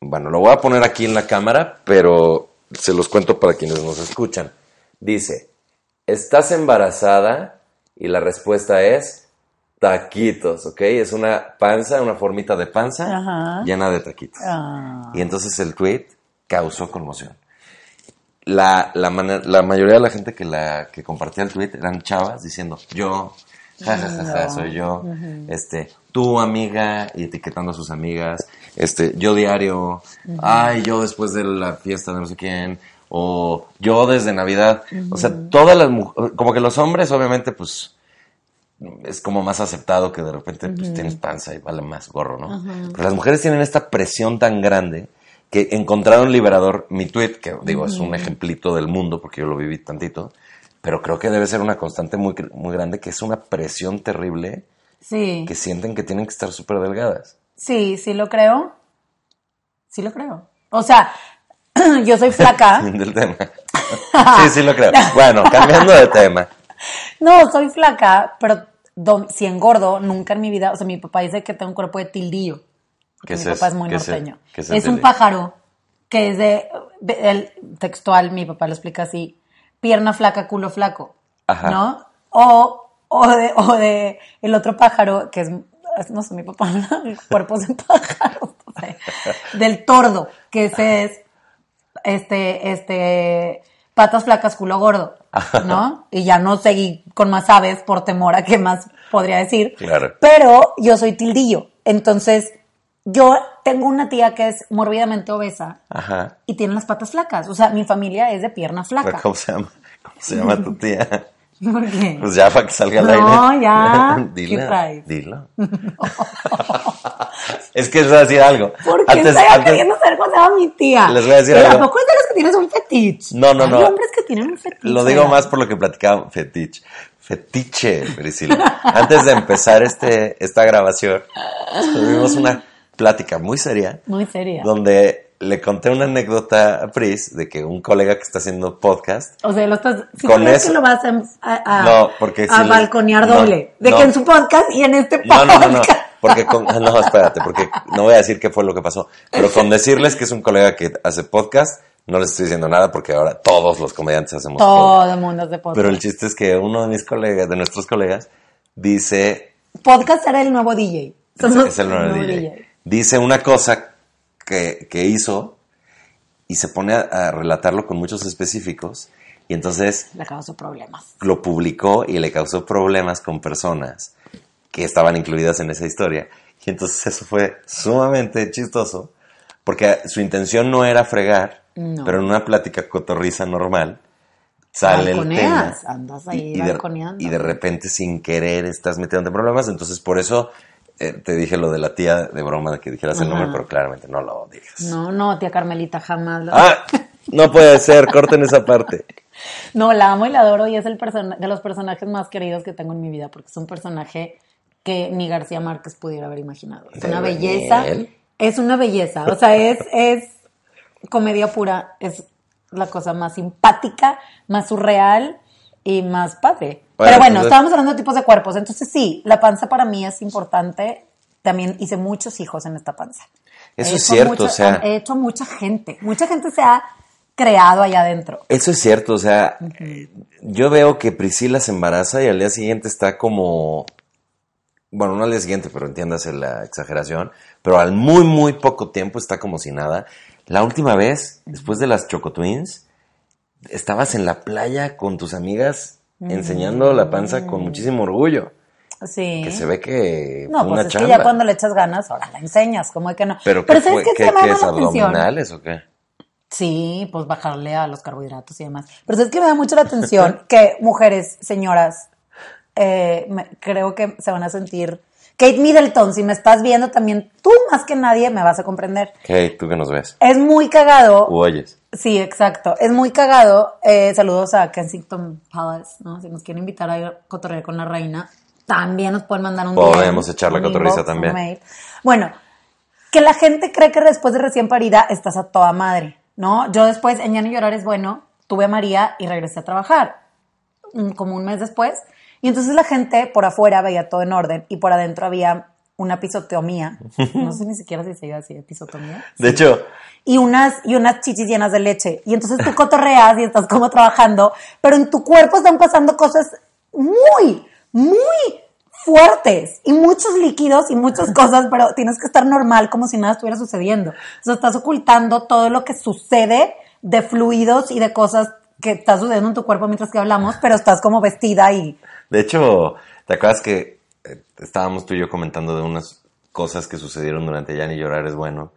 Speaker 3: Bueno, lo voy a poner aquí en la cámara, pero se los cuento para quienes nos escuchan. Dice, ¿estás embarazada? Y la respuesta es taquitos, ¿ok? Es una panza, una formita de panza
Speaker 2: Ajá.
Speaker 3: llena de taquitos.
Speaker 2: ah,
Speaker 3: Y entonces el tweet causó conmoción. La, la, mayoría de la gente que, la, que compartía el tweet eran chavas diciendo, yo, jajajaja,
Speaker 2: No.
Speaker 3: soy yo, este, tu amiga, y etiquetando a sus amigas, este, yo diario, ay, yo después de la fiesta de no sé quién, o yo desde Navidad. O sea, todas las mujeres, como que los hombres, obviamente, pues, es como más aceptado que de repente pues, tienes panza y vale más gorro, ¿no? Pero las mujeres tienen esta presión tan grande que encontraron liberador mi tweet, que digo, es un ejemplito del mundo porque yo lo viví tantito, pero creo que debe ser una constante muy, muy grande, que es una presión terrible
Speaker 2: sí,
Speaker 3: que sienten que tienen que estar súper delgadas.
Speaker 2: Sí, sí lo creo. Sí lo creo. O sea, yo soy flaca.
Speaker 3: Del tema. sí, sí lo creo. Bueno, cambiando de tema.
Speaker 2: No, soy flaca, pero si engordo, nunca en mi vida. O sea, mi papá dice que tengo un cuerpo de tildillo.
Speaker 3: ¿Qué
Speaker 2: mi
Speaker 3: es
Speaker 2: papá es muy
Speaker 3: ¿Qué es el-
Speaker 2: norteño.
Speaker 3: qué es
Speaker 2: Es, un pájaro que es de, el textual, mi papá lo explica así, pierna flaca, culo flaco,
Speaker 3: Ajá.
Speaker 2: ¿no? O, o de, o de el otro pájaro que es- no sé, mi papá habla de cuerpos de pájaros, del tordo, que ese es, este, este, patas flacas, culo gordo, ¿no? Y ya no seguí con más aves por temor a qué más podría decir.
Speaker 3: Claro.
Speaker 2: Pero yo soy tildillo. Entonces, yo tengo una tía que es mórbidamente obesa
Speaker 3: Ajá.
Speaker 2: y tiene las patas flacas. O sea, mi familia es de pierna flaca.
Speaker 3: ¿Cómo se llama? ¿Cómo se llama tu tía?
Speaker 2: ¿Por qué?
Speaker 3: Pues ya para que salga al
Speaker 2: No,
Speaker 3: aire.
Speaker 2: ya.
Speaker 3: dilo.
Speaker 2: ¿Qué traes?
Speaker 3: Dilo. es que les voy a decir algo.
Speaker 2: ¿Por qué
Speaker 3: Antes- antes-
Speaker 2: queriendo saber cómo se llama mi tía?
Speaker 3: Les voy a decir
Speaker 2: Pero
Speaker 3: algo.
Speaker 2: ¿A poco es de los que tienes un fetiche?
Speaker 3: No, no,
Speaker 2: Hay
Speaker 3: no.
Speaker 2: hombres que tienen un fetiche.
Speaker 3: Lo digo
Speaker 2: ¿verdad?
Speaker 3: más por lo que platicaba fetiche. Fetiche, Priscila. Antes de empezar este, esta grabación, tuvimos una plática muy seria
Speaker 2: Muy seria.
Speaker 3: donde le conté una anécdota a Pris de que un colega que está haciendo podcast
Speaker 2: O sea, lo estás, si
Speaker 3: Con
Speaker 2: crees
Speaker 3: eso-
Speaker 2: que lo vas a, a, a-
Speaker 3: No, porque
Speaker 2: a
Speaker 3: si
Speaker 2: balconear doble. De
Speaker 3: no.
Speaker 2: que en su podcast y en este podcast.
Speaker 3: no, no, no. Porque con, no, espérate, porque no voy a decir qué fue lo que pasó. Pero con decirles que es un colega que hace podcast, no les estoy diciendo nada porque ahora todos los comediantes hacemos podcast.
Speaker 2: Todo el mundo hace podcast.
Speaker 3: Pero el chiste es que uno de mis colegas, de nuestros colegas, dice,
Speaker 2: Podcast era el nuevo DJ. Somos
Speaker 3: es el nuevo DJ, dice una cosa que, que hizo y se pone a, a relatarlo con muchos específicos y entonces
Speaker 2: Le causó problemas.
Speaker 3: lo publicó y le causó problemas con personas que estaban incluidas en esa historia. Y entonces eso fue sumamente chistoso, porque su intención no era fregar,
Speaker 2: No.
Speaker 3: pero en una plática cotorriza normal, sale el tema.
Speaker 2: andas ahí
Speaker 3: y, de,
Speaker 2: balconeando.
Speaker 3: y de repente sin querer estás metiéndote en problemas, entonces por eso eh, te dije lo de la tía de broma de que dijeras el nombre, pero claramente no lo digas.
Speaker 2: No, no, tía Carmelita, jamás. lo-
Speaker 3: Ah, no puede ser, corten esa parte.
Speaker 2: No, la amo y la adoro y es el de los personajes más queridos que tengo en mi vida porque es un personaje que ni García Márquez pudiera haber imaginado. Es
Speaker 3: ¿De
Speaker 2: una belleza. Es una belleza. O sea, es, es comedia pura. Es la cosa más simpática, más surreal y más padre.
Speaker 3: Bueno,
Speaker 2: Pero bueno,
Speaker 3: entonces-
Speaker 2: estábamos hablando de tipos de cuerpos. Entonces sí, la panza para mí es importante. También hice muchos hijos en esta panza.
Speaker 3: Eso
Speaker 2: He
Speaker 3: es cierto,
Speaker 2: mucho-
Speaker 3: o sea-
Speaker 2: He hecho mucha gente. Mucha gente se ha creado allá adentro.
Speaker 3: Eso es cierto, o sea, yo veo que Priscila se embaraza y al día siguiente está como, bueno, no al día siguiente, pero entiéndase la exageración, pero al muy, muy poco tiempo está como si nada. La última vez, después de las Choco Twins, estabas en la playa con tus amigas enseñando la panza con muchísimo orgullo,
Speaker 2: Sí.
Speaker 3: que se ve que
Speaker 2: No,
Speaker 3: fue
Speaker 2: pues
Speaker 3: una
Speaker 2: es
Speaker 3: chamba.
Speaker 2: que ya cuando le echas ganas, ahora la enseñas, como que no.
Speaker 3: Pero, ¿qué,
Speaker 2: ¿sabes
Speaker 3: fue?
Speaker 2: qué
Speaker 3: ¿Qué, es, abdominales o qué?
Speaker 2: Sí, pues bajarle a los carbohidratos y demás. Pero es que me da mucho la atención que mujeres, señoras, eh, me- creo que se van a sentir. Kate Middleton, si me estás viendo también, tú más que nadie me vas a comprender.
Speaker 3: Hey, tú que nos ves.
Speaker 2: Es muy cagado.
Speaker 3: U oyes.
Speaker 2: Sí, exacto. Es muy cagado. Eh, saludos a Kensington Palace, ¿no? Si nos quieren invitar a ir a cotorrear con la reina, también nos pueden mandar un
Speaker 3: Podemos echar la cotorriza también.
Speaker 2: mail. Bueno, que la gente cree que después de recién parida estás a toda madre, ¿no? Yo después, en Ya no llorar es bueno, tuve a María y regresé a trabajar, mm, como un mes después. Y entonces la gente por afuera veía todo en orden y por adentro había una pisotomía. No sé ni siquiera si se iba así, pisotomía
Speaker 3: De hecho,
Speaker 2: y unas, y unas chichis llenas de leche. Y entonces tú cotorreas y estás como trabajando, pero en tu cuerpo están pasando cosas muy, muy fuertes y muchos líquidos y muchas cosas, pero tienes que estar normal como si nada estuviera sucediendo. O sea, estás ocultando todo lo que sucede de fluidos y de cosas que está sucediendo en tu cuerpo mientras que hablamos, pero estás como vestida y
Speaker 3: De hecho, ¿te acuerdas que eh, estábamos tú y yo comentando de unas cosas que sucedieron durante Ya ni llorar es bueno?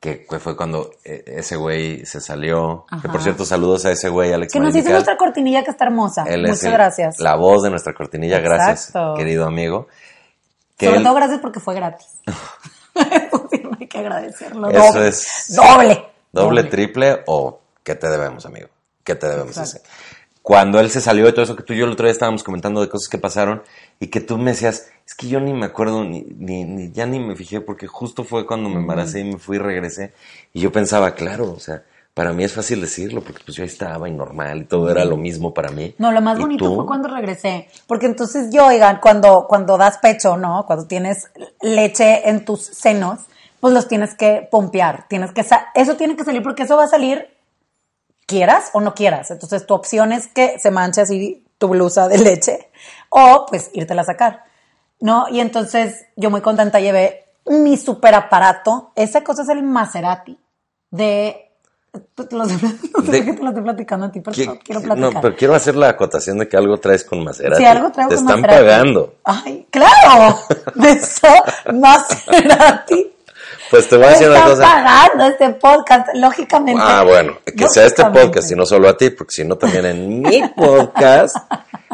Speaker 3: Que fue- cuando eh, ese güey se salió. Que por
Speaker 2: Ajá.
Speaker 3: cierto, saludos a ese güey, Alex
Speaker 2: que nos hizo nuestra cortinilla que está hermosa.
Speaker 3: Él es
Speaker 2: Muchas
Speaker 3: el-
Speaker 2: gracias.
Speaker 3: La voz de nuestra cortinilla, gracias, querido amigo. Que
Speaker 2: Sobre
Speaker 3: él-
Speaker 2: todo gracias porque fue gratis. Eso sí, no hay que agradecerlo.
Speaker 3: Eso
Speaker 2: doble.
Speaker 3: es-
Speaker 2: Doble.
Speaker 3: Doble, triple o ¿qué te debemos, amigo? ¿Qué te debemos
Speaker 2: Exacto.
Speaker 3: ese? Cuando él se salió de todo eso que tú y yo el otro día estábamos comentando de cosas que pasaron y que tú me decías, es que yo ni me acuerdo, ni, ni, ni- ya ni me fijé porque justo fue cuando me embaracé y me fui y regresé. Y yo pensaba, claro, o sea, para mí es fácil decirlo porque pues yo ahí estaba y normal y todo era lo mismo para mí.
Speaker 2: No, lo más
Speaker 3: ¿Y
Speaker 2: bonito
Speaker 3: tú?
Speaker 2: fue cuando regresé. Porque entonces yo, oigan, cuando, cuando das pecho, ¿no? Cuando tienes leche en tus senos, pues los tienes que pompear. Tienes que eso tiene que salir porque eso va a salir quieras o no quieras. Entonces tu opción es que se manche así tu blusa de leche o pues írtela a sacar. ¿No? Y entonces yo muy contenta llevé mi super aparato. Esa cosa es el Maserati de... Lo, no sé
Speaker 3: De-
Speaker 2: qué te lo estoy platicando a ti, pero
Speaker 3: ¿Qué-
Speaker 2: no quiero
Speaker 3: no,
Speaker 2: platicar.
Speaker 3: pero quiero hacer la acotación de que algo traes con Maserati.
Speaker 2: Si algo traigo
Speaker 3: Te
Speaker 2: con
Speaker 3: están
Speaker 2: Maserati.
Speaker 3: pagando.
Speaker 2: Ay, claro. De eso, Maserati.
Speaker 3: Pues te voy a decir una cosa.
Speaker 2: pagando este podcast, lógicamente.
Speaker 3: Ah, bueno, que sea este podcast y no solo a ti, porque si no también en mi podcast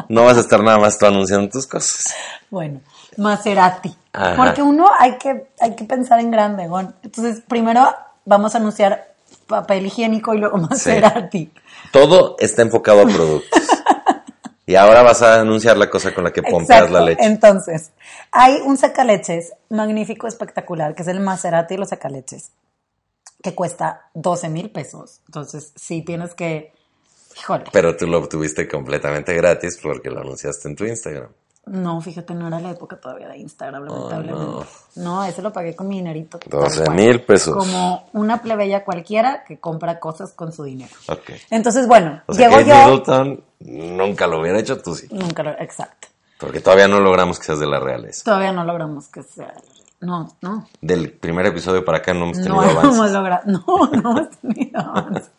Speaker 3: no vas a estar nada más tú anunciando tus cosas.
Speaker 2: Bueno, Maserati.
Speaker 3: Ajá.
Speaker 2: Porque uno hay que, hay que pensar en grande, Gon. Entonces, primero vamos a anunciar papel higiénico y luego Maserati.
Speaker 3: Todo está enfocado a productos. Y ahora vas a anunciar la cosa con la que pompeas
Speaker 2: Exacto.
Speaker 3: la leche.
Speaker 2: Entonces, hay un sacaleches magnífico, espectacular, que es el Maserati y los sacaleches, que cuesta 12 mil pesos. Entonces, sí tienes que, híjole,
Speaker 3: Pero tú lo obtuviste completamente gratis porque lo anunciaste en tu Instagram.
Speaker 2: no, fíjate, no era la época todavía de Instagram,
Speaker 3: Oh,
Speaker 2: lamentablemente. no. ese lo pagué con mi dinerito. tal
Speaker 3: 12
Speaker 2: cual.
Speaker 3: mil pesos.
Speaker 2: Como una plebeya cualquiera que compra cosas con su dinero.
Speaker 3: Ok.
Speaker 2: Entonces, bueno,
Speaker 3: O sea,
Speaker 2: yo.
Speaker 3: Middleton nunca lo hubiera hecho, tú sí.
Speaker 2: Nunca lo, exacto.
Speaker 3: Porque todavía no logramos que seas de la realeza.
Speaker 2: Todavía no logramos que sea. No, no.
Speaker 3: Del primer episodio para acá no hemos tenido
Speaker 2: No hemos
Speaker 3: avances.
Speaker 2: logrado. No, no hemos tenido avances.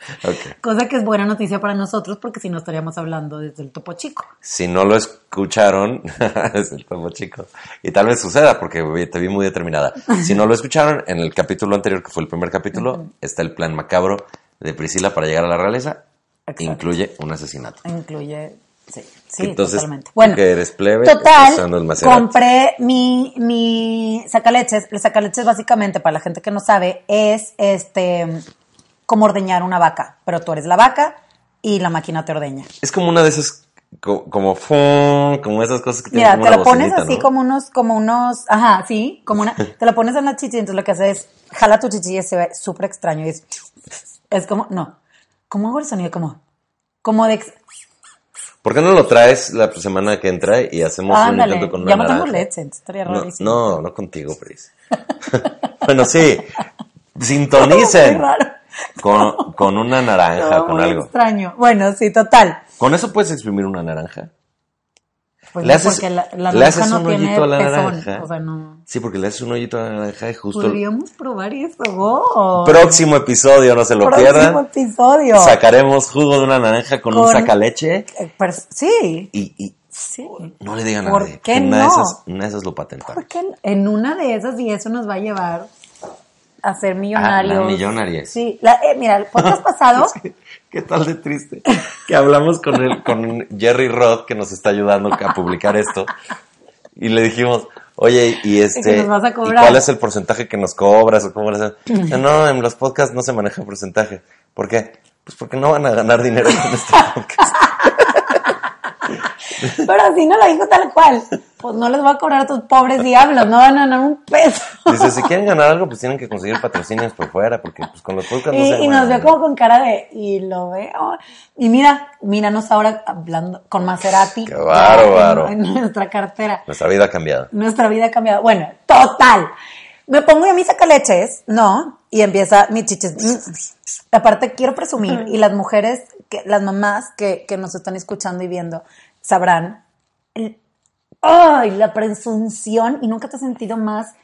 Speaker 2: Cosa que es buena noticia para nosotros porque si no estaríamos hablando desde el topo chico.
Speaker 3: Si no lo escucharon, es el topo chico. Y tal vez suceda porque te vi muy determinada. Si no lo escucharon, en el capítulo anterior, que fue el primer capítulo, está el plan macabro de Priscila para llegar a la realeza.
Speaker 2: Exacto.
Speaker 3: incluye un asesinato.
Speaker 2: Incluye, sí, sí,
Speaker 3: Entonces,
Speaker 2: totalmente. Bueno,
Speaker 3: que eres plebe,
Speaker 2: total,
Speaker 3: el
Speaker 2: compré mi, mi sacaleches. El sacaleches básicamente, para la gente que no sabe, es este, como ordeñar una vaca. Pero tú eres la vaca y la máquina te ordeña.
Speaker 3: Es como una de esas, co- como, como esas cosas que tienen
Speaker 2: Mira,
Speaker 3: como
Speaker 2: te lo pones así
Speaker 3: ¿no?
Speaker 2: como unos, como unos, ajá, sí, como una, te lo pones en la chichi, entonces lo que hace es, jala tu chichi y se ve súper extraño y es, es como, no, ¿cómo hago el sonido? Como, como de,
Speaker 3: ¿Por qué no lo traes la semana que entra y hacemos un
Speaker 2: ándale,
Speaker 3: intento con una
Speaker 2: ya no tengo
Speaker 3: naranja?
Speaker 2: leche, estaría
Speaker 3: No,
Speaker 2: rarísimo.
Speaker 3: no, no contigo, Pris. bueno, sí, sintonicen con, con una naranja, con
Speaker 2: muy
Speaker 3: algo.
Speaker 2: extraño. Bueno, sí, total.
Speaker 3: ¿Con eso puedes exprimir una naranja?
Speaker 2: Pues
Speaker 3: le haces,
Speaker 2: porque la, la
Speaker 3: le
Speaker 2: naranja
Speaker 3: haces
Speaker 2: no
Speaker 3: un
Speaker 2: tiene
Speaker 3: hoyito a la
Speaker 2: pezón,
Speaker 3: naranja.
Speaker 2: o sea, no.
Speaker 3: Sí, porque le haces un hoyito a la naranja y justo
Speaker 2: Podríamos probar eso, vos.
Speaker 3: próximo episodio, no se lo
Speaker 2: Próximo
Speaker 3: pierdan.
Speaker 2: episodio.
Speaker 3: Sacaremos jugo de una naranja con, un
Speaker 2: Con-
Speaker 3: sacaleche
Speaker 2: Eh, sí,
Speaker 3: y, y
Speaker 2: sí.
Speaker 3: no le digan a
Speaker 2: ¿Por
Speaker 3: nadie.
Speaker 2: qué
Speaker 3: que una, de
Speaker 2: no?
Speaker 3: esas, una de esas lo patentaron.
Speaker 2: Porque en una de esas y eso nos va a llevar a ser millonarios.
Speaker 3: Ah, la millonaria.
Speaker 2: Sí, la- eh, mira, el podcast pasado,
Speaker 3: ¿Qué tal de triste? Que hablamos con el, con Jerry Roth, que nos está ayudando a publicar esto, y le dijimos, oye, y este, ¿y cuál es el porcentaje que nos cobras o cómo hacen? No, en los podcasts no se maneja porcentaje. ¿Por qué? Pues porque no van a ganar dinero con este podcast.
Speaker 2: Pero así no lo dijo tal cual. Pues no les voy a cobrar a tus pobres diablos, no van a ganar un peso.
Speaker 3: Dice, si quieren ganar algo, pues tienen que conseguir patrocinios por fuera, porque pues con los podcasts no
Speaker 2: Y,
Speaker 3: se
Speaker 2: y nos ve
Speaker 3: ganar.
Speaker 2: como con cara de, y lo veo. Y mira, míranos ahora hablando con Maserati.
Speaker 3: Qué bárbaro.
Speaker 2: En, en nuestra cartera.
Speaker 3: Nuestra vida ha cambiado.
Speaker 2: Nuestra vida ha cambiado. Bueno, total. Me pongo yo mis sacaleches, ¿no? Y empieza mi chiches. Aparte, quiero presumir, y las mujeres, que, las mamás que, que nos están escuchando y viendo, sabrán, el- ¡ay! La presunción, y nunca te has sentido más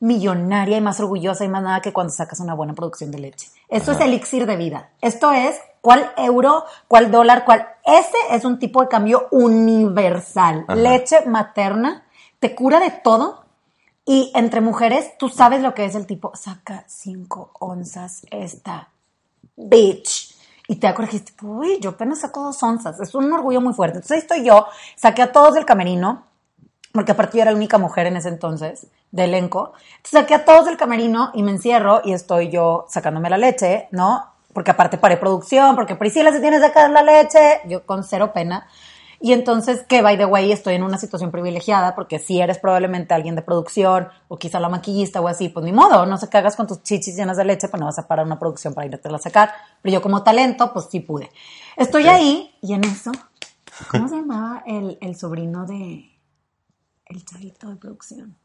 Speaker 2: millonaria y más orgullosa y más nada que cuando sacas una buena producción de leche. Esto es elixir de vida. Esto es cuál euro, cuál dólar, cuál... Ese es un tipo de cambio universal.
Speaker 3: Ajá.
Speaker 2: Leche materna te cura de todo y entre mujeres tú sabes lo que es el tipo, saca cinco onzas esta bitch. Y te corregiste, uy, yo apenas saco dos onzas. Es un orgullo muy fuerte. Entonces ahí estoy yo, saqué a todos del camerino, porque aparte yo era la única mujer en ese entonces de elenco. Entonces saqué a todos del camerino y me encierro y estoy yo sacándome la leche, ¿no? Porque aparte paré producción, porque Priscila se tiene que sacar la leche, yo con cero pena. Y entonces, que by the way, estoy en una situación privilegiada, porque si eres probablemente alguien de producción, o quizá la maquillista o así, pues ni modo, no se cagas con tus chichis llenas de leche, pues no vas a parar una producción para irte a sacar. Pero yo como talento, pues sí pude. Estoy ahí, y en eso, ¿cómo se llamaba el, el sobrino de el chavito de producción?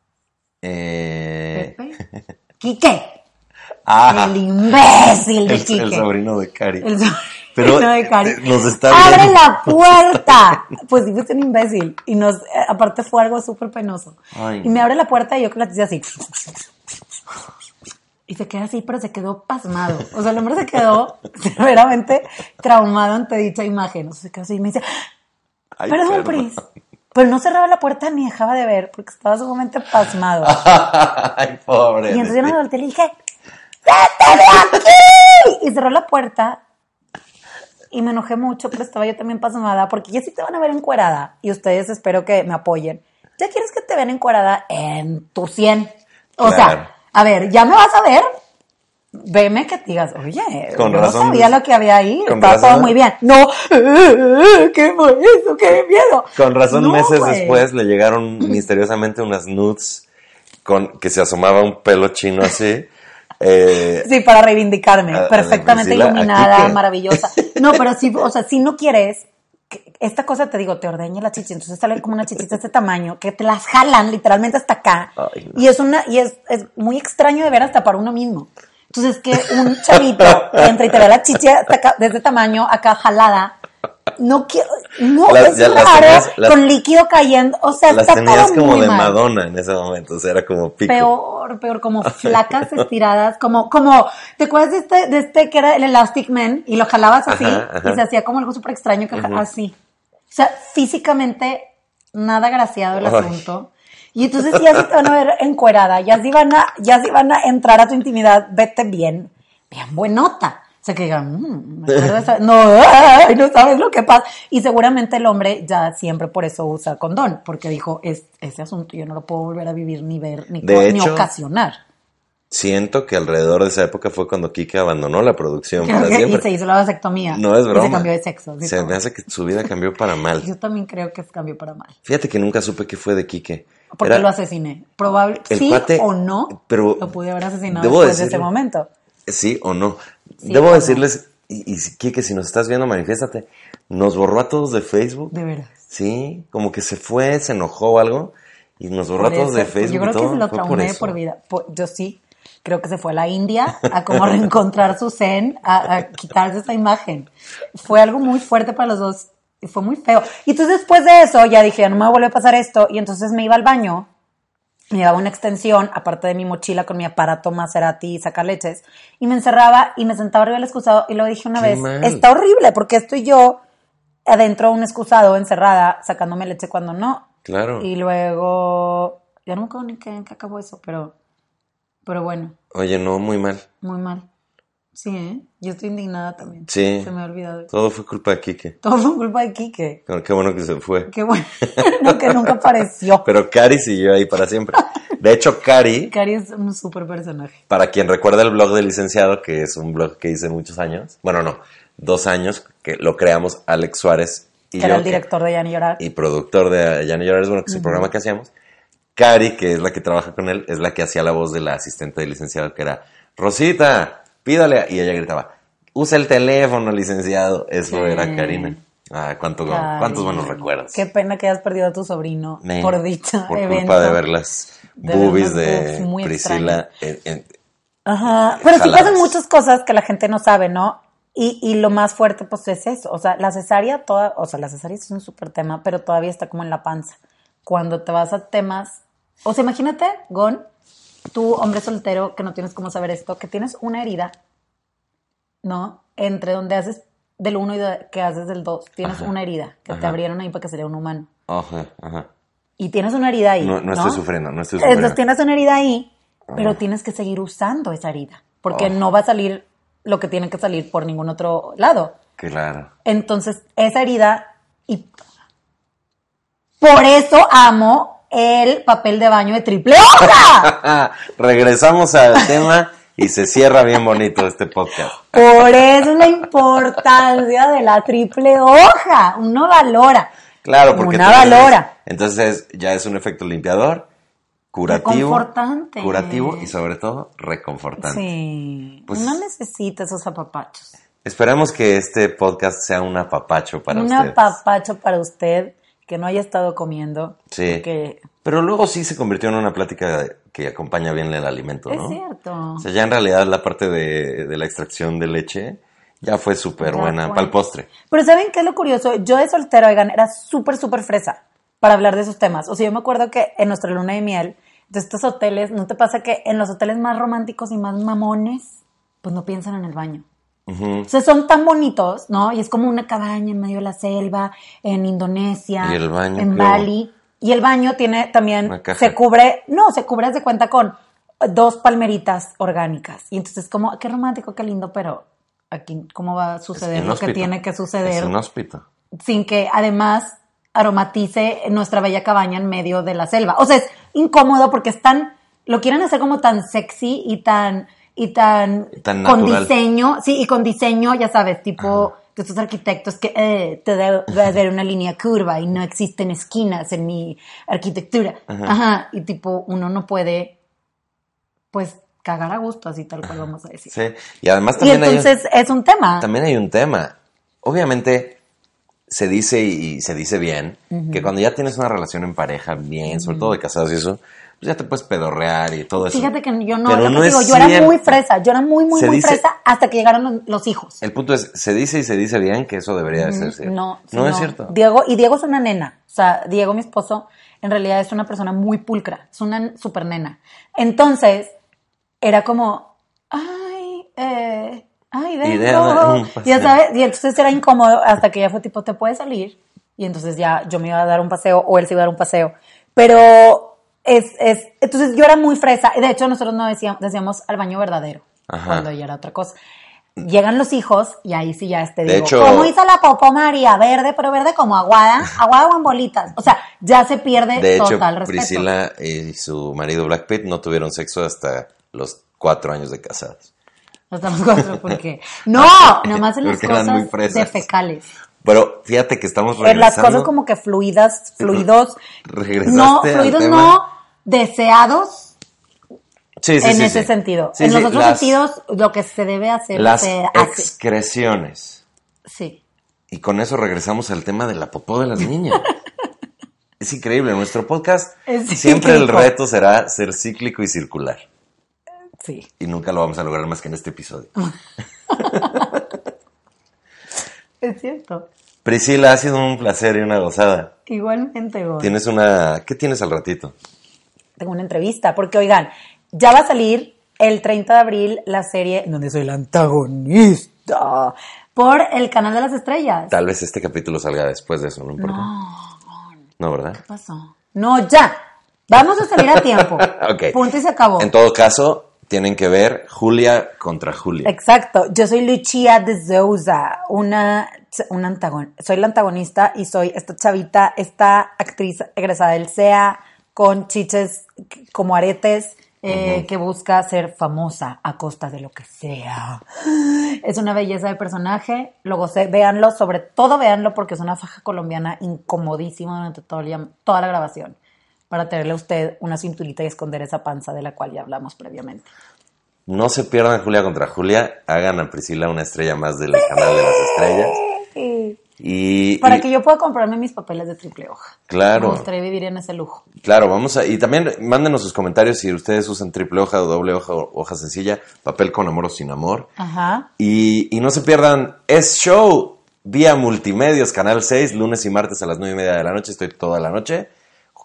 Speaker 3: Eh,
Speaker 2: Pepe. Quique.
Speaker 3: ah,
Speaker 2: El imbécil de
Speaker 3: el,
Speaker 2: Quique.
Speaker 3: el sobrino de Cari.
Speaker 2: El sobrino
Speaker 3: Pero,
Speaker 2: Cari.
Speaker 3: eh, nos está
Speaker 2: ¡Abre
Speaker 3: viendo.
Speaker 2: la puerta! Pues sí, fuiste un imbécil. Y nos, eh, aparte fue algo súper penoso.
Speaker 3: Ay,
Speaker 2: y me abre la puerta y yo con la tiza así. Y se queda así, pero se quedó pasmado. O sea, el hombre se quedó severamente traumado ante dicha imagen. O sea, se quedó así y me dice,
Speaker 3: Ay,
Speaker 2: perdón, Pris. Pero no cerraba la puerta ni dejaba de ver porque estaba sumamente pasmado.
Speaker 3: Ay, pobre.
Speaker 2: Y entonces yo me volteé y le dije, ¡Vete de aquí! Y cerró la puerta. Y me enojé mucho, pero estaba yo también pasmada, porque ya sí te van a ver encuerada. Y ustedes espero que me apoyen. Ya quieres que te vean encuerada en tu 100. O
Speaker 3: Claro.
Speaker 2: sea, a ver, ya me vas a ver. Veme que digas, oye,
Speaker 3: Con
Speaker 2: yo
Speaker 3: razón.
Speaker 2: no sabía lo que había ahí. Estaba
Speaker 3: razón.
Speaker 2: todo muy bien. No, ¿qué eso? ¡Qué miedo!
Speaker 3: Con razón,
Speaker 2: No,
Speaker 3: meses después le llegaron misteriosamente unas nudes con que se asomaba un pelo chino así. Eh,
Speaker 2: Sí, para reivindicarme.
Speaker 3: A-
Speaker 2: perfectamente iluminada, maravillosa. No, pero sí, o sea, si no quieres, esta cosa te digo, te ordeña la chichi, entonces sale como una chichita de este tamaño, que te las jalan literalmente hasta acá.
Speaker 3: Ay, no.
Speaker 2: Y es una, y es, es muy extraño de ver hasta para uno mismo. Entonces que un chavito entra y te ve la chichi hasta acá, de este tamaño, acá jalada. No quiero, no,
Speaker 3: Las-
Speaker 2: es
Speaker 3: ya las tenías- las-
Speaker 2: con líquido cayendo, o sea,
Speaker 3: las
Speaker 2: está
Speaker 3: tenías
Speaker 2: todo
Speaker 3: como
Speaker 2: muy
Speaker 3: de
Speaker 2: mal
Speaker 3: Madonna en ese momento, o sea, era como pico.
Speaker 2: peor, peor, como flacas estiradas, como, como, ¿te acuerdas de este, de este que era el Elastic Man? Y lo jalabas así,
Speaker 3: Ajá, ajá.
Speaker 2: y se hacía como algo súper extraño, que así. O sea, físicamente, nada graciado el
Speaker 3: Ay.
Speaker 2: asunto. Y entonces ya se te van a ver encuerada, ya si van a, ya si van a entrar a tu intimidad, vete bien, bien buenota. O sea, que digan, "Mm, me esa-". no, ay, no sabes lo que pasa. Y seguramente el hombre ya siempre por eso usa condón, porque dijo, es, ese asunto yo no lo puedo volver a vivir, ni ver, ni,
Speaker 3: De
Speaker 2: ocasionar.
Speaker 3: Siento que alrededor de esa época fue cuando Kike abandonó la producción para
Speaker 2: que- y
Speaker 3: siempre.
Speaker 2: se hizo la vasectomía.
Speaker 3: No es
Speaker 2: Y
Speaker 3: broma.
Speaker 2: se cambió de sexo. sí,
Speaker 3: Se me hace que su vida cambió para mal.
Speaker 2: Yo también creo que cambió para mal.
Speaker 3: Fíjate que nunca supe qué fue de Quique.
Speaker 2: Porque
Speaker 3: Era-
Speaker 2: lo asesiné. Probable, sí o no,
Speaker 3: pero
Speaker 2: lo pude haber asesinado después de ese momento.
Speaker 3: Sí o no.
Speaker 2: Sí
Speaker 3: Debo decirles, y, y si- nos estás viendo, manifiéstate. Nos borró a todos de Facebook.
Speaker 2: De veras.
Speaker 3: Sí, como que se fue, se enojó o algo. Y nos borró
Speaker 2: Por
Speaker 3: a todos
Speaker 2: eso,
Speaker 3: de
Speaker 2: pues,
Speaker 3: Facebook.
Speaker 2: Yo creo que se lo
Speaker 3: por
Speaker 2: traumé por vida. Por- yo sí. Creo que se fue a la India a como reencontrar su zen, a, a quitarse esa imagen. Fue algo muy fuerte para los dos y fue muy feo. Y entonces después de eso ya dije, no me va a pasar esto. Y entonces me iba al baño, llevaba una extensión, aparte de mi mochila con mi aparato Maserati y sacaleches, y me encerraba y me sentaba arriba del excusado y lo dije una
Speaker 3: Qué
Speaker 2: vez,
Speaker 3: mal.
Speaker 2: está horrible porque estoy yo adentro de un excusado, encerrada, sacándome leche cuando no.
Speaker 3: Claro.
Speaker 2: Y luego, ya no me acuerdo ni en qué acabó eso, pero, pero bueno,
Speaker 3: Oye, no, muy mal.
Speaker 2: muy mal. Sí, ¿eh? Yo estoy indignada también.
Speaker 3: Sí.
Speaker 2: Se me ha olvidado.
Speaker 3: Todo fue culpa de Quique.
Speaker 2: Todo fue culpa de Quique.
Speaker 3: Qué bueno que se fue.
Speaker 2: Qué bueno, que nunca apareció.
Speaker 3: Pero Cari siguió ahí para siempre. De hecho, Cari,
Speaker 2: Cari es un súper personaje.
Speaker 3: para quien recuerda el blog del licenciado, que es un blog que hice muchos años, bueno, no, dos años, que lo creamos Alex Suárez y
Speaker 2: Que
Speaker 3: yo.
Speaker 2: era el
Speaker 3: que-
Speaker 2: director de Yani Llorar.
Speaker 3: y productor de Ya no llores, bueno, que es el programa que hacíamos. Cari, que es la que trabaja con él, es la que hacía la voz de la asistente del licenciado, que era, Rosita, pídale. Y ella gritaba, usa el teléfono, licenciado. Eso
Speaker 2: Sí.
Speaker 3: era Karina. Ah, cuánto- cuántos buenos recuerdos.
Speaker 2: Qué pena que hayas perdido a tu sobrino por dicha
Speaker 3: Por
Speaker 2: evento.
Speaker 3: culpa de ver las boobies de
Speaker 2: boobs
Speaker 3: Priscila. en- en-
Speaker 2: Ajá, pero sí pasan muchas cosas que la gente no sabe, ¿no? Y, y lo más fuerte, pues, es eso. O sea, la cesárea, toda, o sea, la cesárea es un súper tema, pero todavía está como en la panza. Cuando te vas a temas, o sea, imagínate, Gon, tú, hombre soltero, que no tienes cómo saber esto, que tienes una herida, ¿no? Entre donde haces del uno y de- que haces del dos, tienes
Speaker 3: Ajá,
Speaker 2: una herida que te abrieron ahí para que sería un humano.
Speaker 3: Ajá, ajá.
Speaker 2: Y tienes una herida ahí.
Speaker 3: No,
Speaker 2: No,
Speaker 3: no estoy sufriendo, no estoy
Speaker 2: Entonces
Speaker 3: sufriendo.
Speaker 2: tienes una herida ahí, pero
Speaker 3: Ajá.
Speaker 2: tienes que seguir usando esa herida, porque no va a salir lo que tiene que salir por ningún otro lado.
Speaker 3: Claro.
Speaker 2: Entonces, esa herida, y por eso amo el papel de baño de triple hoja.
Speaker 3: Regresamos al tema y se cierra bien bonito este podcast.
Speaker 2: Por eso la importancia de la triple hoja. Uno valora.
Speaker 3: Claro, porque
Speaker 2: Una valora.
Speaker 3: Entonces ya es un efecto limpiador, curativo,
Speaker 2: Reconfortante.
Speaker 3: curativo y sobre todo reconfortante.
Speaker 2: Sí.
Speaker 3: Pues-
Speaker 2: Uno necesita esos apapachos.
Speaker 3: Esperamos que este podcast sea un apapacho para
Speaker 2: Un
Speaker 3: ustedes.
Speaker 2: apapacho para usted que no haya estado comiendo.
Speaker 3: Sí. Pero luego sí se convirtió en una plática que acompaña bien el alimento,
Speaker 2: es
Speaker 3: ¿no?
Speaker 2: cierto.
Speaker 3: O sea, ya en realidad la parte de, de la extracción de leche ya fue súper buena para el postre.
Speaker 2: Pero ¿saben qué es lo curioso? Yo de soltero, oigan, era súper, súper fresa para hablar de esos temas. O sea, yo me acuerdo que en nuestra luna de miel, de estos hoteles, ¿no te pasa que en los hoteles más románticos y más mamones, pues no piensan en el baño? O sea, son tan bonitos, ¿no? Y es como una cabaña en medio de la selva, en Indonesia,
Speaker 3: Y el baño,
Speaker 2: en
Speaker 3: claro.
Speaker 2: Bali. Y el baño tiene también, se cubre, no, se cubre de cuenta con dos palmeritas orgánicas. Y entonces como, qué romántico, qué lindo, pero aquí, ¿cómo va a suceder lo que tiene que
Speaker 3: Es
Speaker 2: suceder?
Speaker 3: inhóspito.
Speaker 2: sin que además aromatice nuestra bella cabaña en medio de la selva. O sea, es incómodo porque están, lo quieren hacer como tan sexy y tan, y tan,
Speaker 3: Tan
Speaker 2: con diseño, sí, y con diseño, ya sabes, tipo de estos arquitectos que eh, te a dar una línea curva y no existen esquinas en mi arquitectura. Ajá. y tipo, uno no puede, pues, cagar a gusto, así tal cual vamos a decir.
Speaker 3: Sí. Y además
Speaker 2: y
Speaker 3: también hay un-
Speaker 2: entonces es un tema.
Speaker 3: también hay un tema. Obviamente se dice y se dice bien que cuando ya tienes una relación en pareja bien, sobre todo de casados y eso, pues ya te puedes pedorrear y todo eso.
Speaker 2: Fíjate que yo no,
Speaker 3: Pero no
Speaker 2: digo,
Speaker 3: es
Speaker 2: yo era muy fresa, yo era muy, muy,
Speaker 3: Se
Speaker 2: muy
Speaker 3: dice-
Speaker 2: fresa hasta que llegaron los, hijos.
Speaker 3: El punto es, se dice y se dice bien que eso debería de ser cierto.
Speaker 2: No, sí,
Speaker 3: no es cierto.
Speaker 2: Diego, y Diego es una nena, o sea, Diego, mi esposo, en realidad es una persona muy pulcra, es una super nena. Entonces, era como, ay, eh, ay,
Speaker 3: un
Speaker 2: ya sabes, y entonces era incómodo hasta que ya fue tipo, te puedes salir. Y entonces ya yo me iba a dar un paseo o él se iba a dar un paseo. Pero es, es, entonces yo era muy fresa. De hecho, nosotros no decíamos, decíamos al baño verdadero,
Speaker 3: Ajá.
Speaker 2: cuando ella era otra cosa. Llegan los hijos y ahí sí ya este
Speaker 3: De
Speaker 2: digo,
Speaker 3: hecho-
Speaker 2: ¿cómo hizo la popó María? Verde, pero verde como aguada, aguada o en bolitas. O sea, ya se pierde
Speaker 3: De hecho,
Speaker 2: total respeto.
Speaker 3: Priscila y su marido Black Pitt no tuvieron sexo hasta los cuatro años de casados.
Speaker 2: Estamos cuatro porque no, nomás en las cosas de fecales.
Speaker 3: Pero fíjate que estamos
Speaker 2: En las
Speaker 3: regresando.
Speaker 2: cosas como que fluidas, fluidos,
Speaker 3: Regresaste
Speaker 2: no,
Speaker 3: al
Speaker 2: fluidos
Speaker 3: tema.
Speaker 2: no deseados
Speaker 3: Sí, sí,
Speaker 2: en
Speaker 3: sí,
Speaker 2: ese sentido. En los otros
Speaker 3: las-
Speaker 2: sentidos, lo que se debe hacer
Speaker 3: Las
Speaker 2: se hace.
Speaker 3: excreciones.
Speaker 2: Sí.
Speaker 3: Y con eso regresamos al tema de la popó de las niñas. es increíble. Nuestro podcast siempre el reto será ser cíclico y circular.
Speaker 2: Sí.
Speaker 3: Y nunca lo vamos a lograr más que en este episodio.
Speaker 2: Es cierto.
Speaker 3: Priscila, ha sido un placer y una gozada.
Speaker 2: Igualmente, Gon.
Speaker 3: Tienes una... ¿Qué tienes al ratito?
Speaker 2: Tengo una entrevista, porque oigan, ya va a salir el 30 de abril la serie donde soy la antagonista por el canal de las estrellas.
Speaker 3: Tal vez este capítulo salga después de eso, no importa. No, ¿verdad?
Speaker 2: ¿Qué pasó? No, ya. Vamos a salir a tiempo.
Speaker 3: Ok.
Speaker 2: Punto y se acabó.
Speaker 3: En todo caso, tienen que ver Julia contra Julia.
Speaker 2: Exacto. Yo soy Lucia de Souza, una, una antagon soy la antagonista y soy esta chavita, esta actriz egresada del CEA con chiches como aretes. eh, que busca ser famosa a costa de lo que sea. Es una belleza de personaje, lo gocé, véanlo, sobre todo véanlo porque es una faja colombiana incomodísima durante todo el toda la grabación, para tenerle a usted una cinturita y esconder esa panza de la cual ya hablamos previamente.
Speaker 3: No se pierdan Julia contra Julia. Hagan a Priscila una estrella más del canal de las estrellas. Y,
Speaker 2: Para
Speaker 3: y-
Speaker 2: que yo pueda comprarme mis papeles de triple hoja.
Speaker 3: Claro.
Speaker 2: Me gustaría vivir en ese lujo.
Speaker 3: Claro, vamos a... Y también mándenos sus comentarios si ustedes usan triple hoja o doble hoja o hoja sencilla, papel con amor o sin amor.
Speaker 2: Ajá.
Speaker 3: Y, y no se pierdan Es Show vía Multimedios, Canal 6, lunes y martes a las 9 y media de la noche. Estoy toda la noche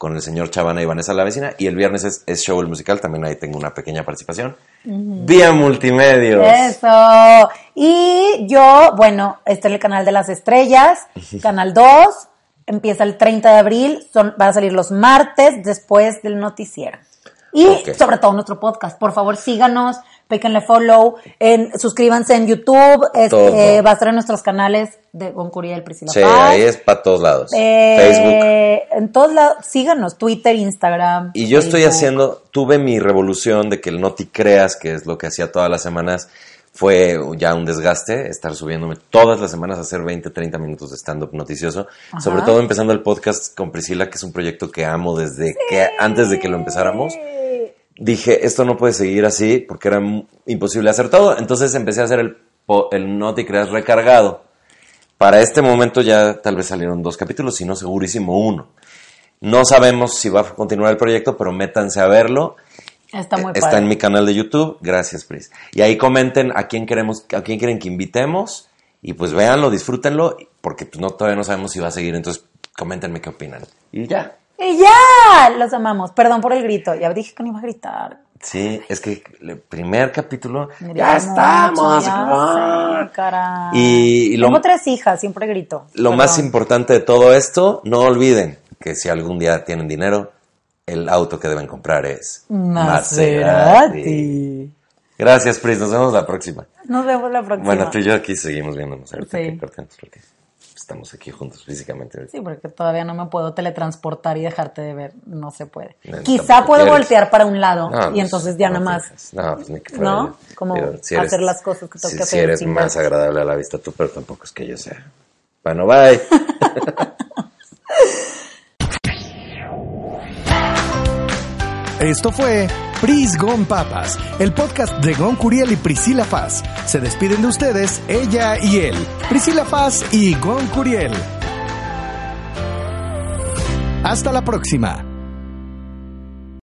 Speaker 3: con el señor Chavana y Vanessa la vecina. Y el viernes es, es Show el musical, también ahí tengo una pequeña participación. Vía Multimedios.
Speaker 2: Eso. Y yo, bueno, está en el canal de las estrellas, canal 2. Empieza el 30 de abril, son, van a salir los martes después del noticiero. Y sobre todo nuestro podcast. Por favor, síganos, píquenle follow, en, suscríbanse en YouTube, este, va a estar en nuestros canales de Goncuriel, Priscila
Speaker 3: Sí,
Speaker 2: Paz.
Speaker 3: ahí es para todos lados.
Speaker 2: Eh,
Speaker 3: Facebook.
Speaker 2: En todos lados, síganos, Twitter, Instagram.
Speaker 3: Y yo estoy haciendo, tuve mi revolución de que el no te creas, que es lo que hacía todas las semanas, fue ya un desgaste, estar subiéndome todas las semanas a hacer 20, 30 minutos de stand-up noticioso.
Speaker 2: Ajá.
Speaker 3: Sobre todo empezando el podcast con Priscila, que es un proyecto que amo desde que antes de que lo empezáramos. Dije, esto no puede seguir así porque era imposible hacer todo. Entonces empecé a hacer el, el no te creas recargado. Para este momento ya tal vez salieron dos capítulos, si no segurísimo uno. No sabemos si va a continuar el proyecto, pero métanse a verlo.
Speaker 2: Está muy
Speaker 3: Está
Speaker 2: padre.
Speaker 3: en mi canal de YouTube. Gracias, Pris. Y ahí comenten a quién queremos, a quién quieren que invitemos. Y pues véanlo, disfrútenlo, porque pues no, todavía no sabemos si va a seguir. Entonces, coméntenme qué opinan. Y ya.
Speaker 2: Y ya, los amamos. Perdón por el grito. Ya dije que no iba a gritar.
Speaker 3: Sí, es que el primer capítulo. Ya estamos.
Speaker 2: ya
Speaker 3: Ah.
Speaker 2: sé, caray.
Speaker 3: Y- y lo-
Speaker 2: Tengo tres hijas, siempre grito.
Speaker 3: Lo
Speaker 2: Perdón.
Speaker 3: más importante de todo esto, no olviden que si algún día tienen dinero, el auto que deben comprar es
Speaker 2: Maserati.
Speaker 3: Gracias, Pris. Nos vemos la próxima.
Speaker 2: Nos vemos la próxima.
Speaker 3: Bueno, tú y yo aquí seguimos viéndonos. Ahorita
Speaker 2: Sí.
Speaker 3: que cortemos porque estamos aquí juntos físicamente.
Speaker 2: Sí, porque todavía no me puedo teletransportar y dejarte de ver. No se puede.
Speaker 3: No,
Speaker 2: Quizá puedo
Speaker 3: quieres.
Speaker 2: voltear para un lado
Speaker 3: No,
Speaker 2: y
Speaker 3: pues,
Speaker 2: entonces ya
Speaker 3: no
Speaker 2: nada más.
Speaker 3: No, pues ni que fuera
Speaker 2: ¿No?
Speaker 3: yo.
Speaker 2: Como hacer las cosas que tengo
Speaker 3: si,
Speaker 2: que
Speaker 3: Si
Speaker 2: hacer
Speaker 3: eres
Speaker 2: sin
Speaker 3: más agradable a la vista tú, pero tampoco es que yo sea. Bueno, bye.
Speaker 1: Esto fue Pris Gon Papas, el podcast de Gon Curiel y Priscila Faz. Se despiden de ustedes ella y él, Priscila Faz y Gon Curiel. Hasta la próxima.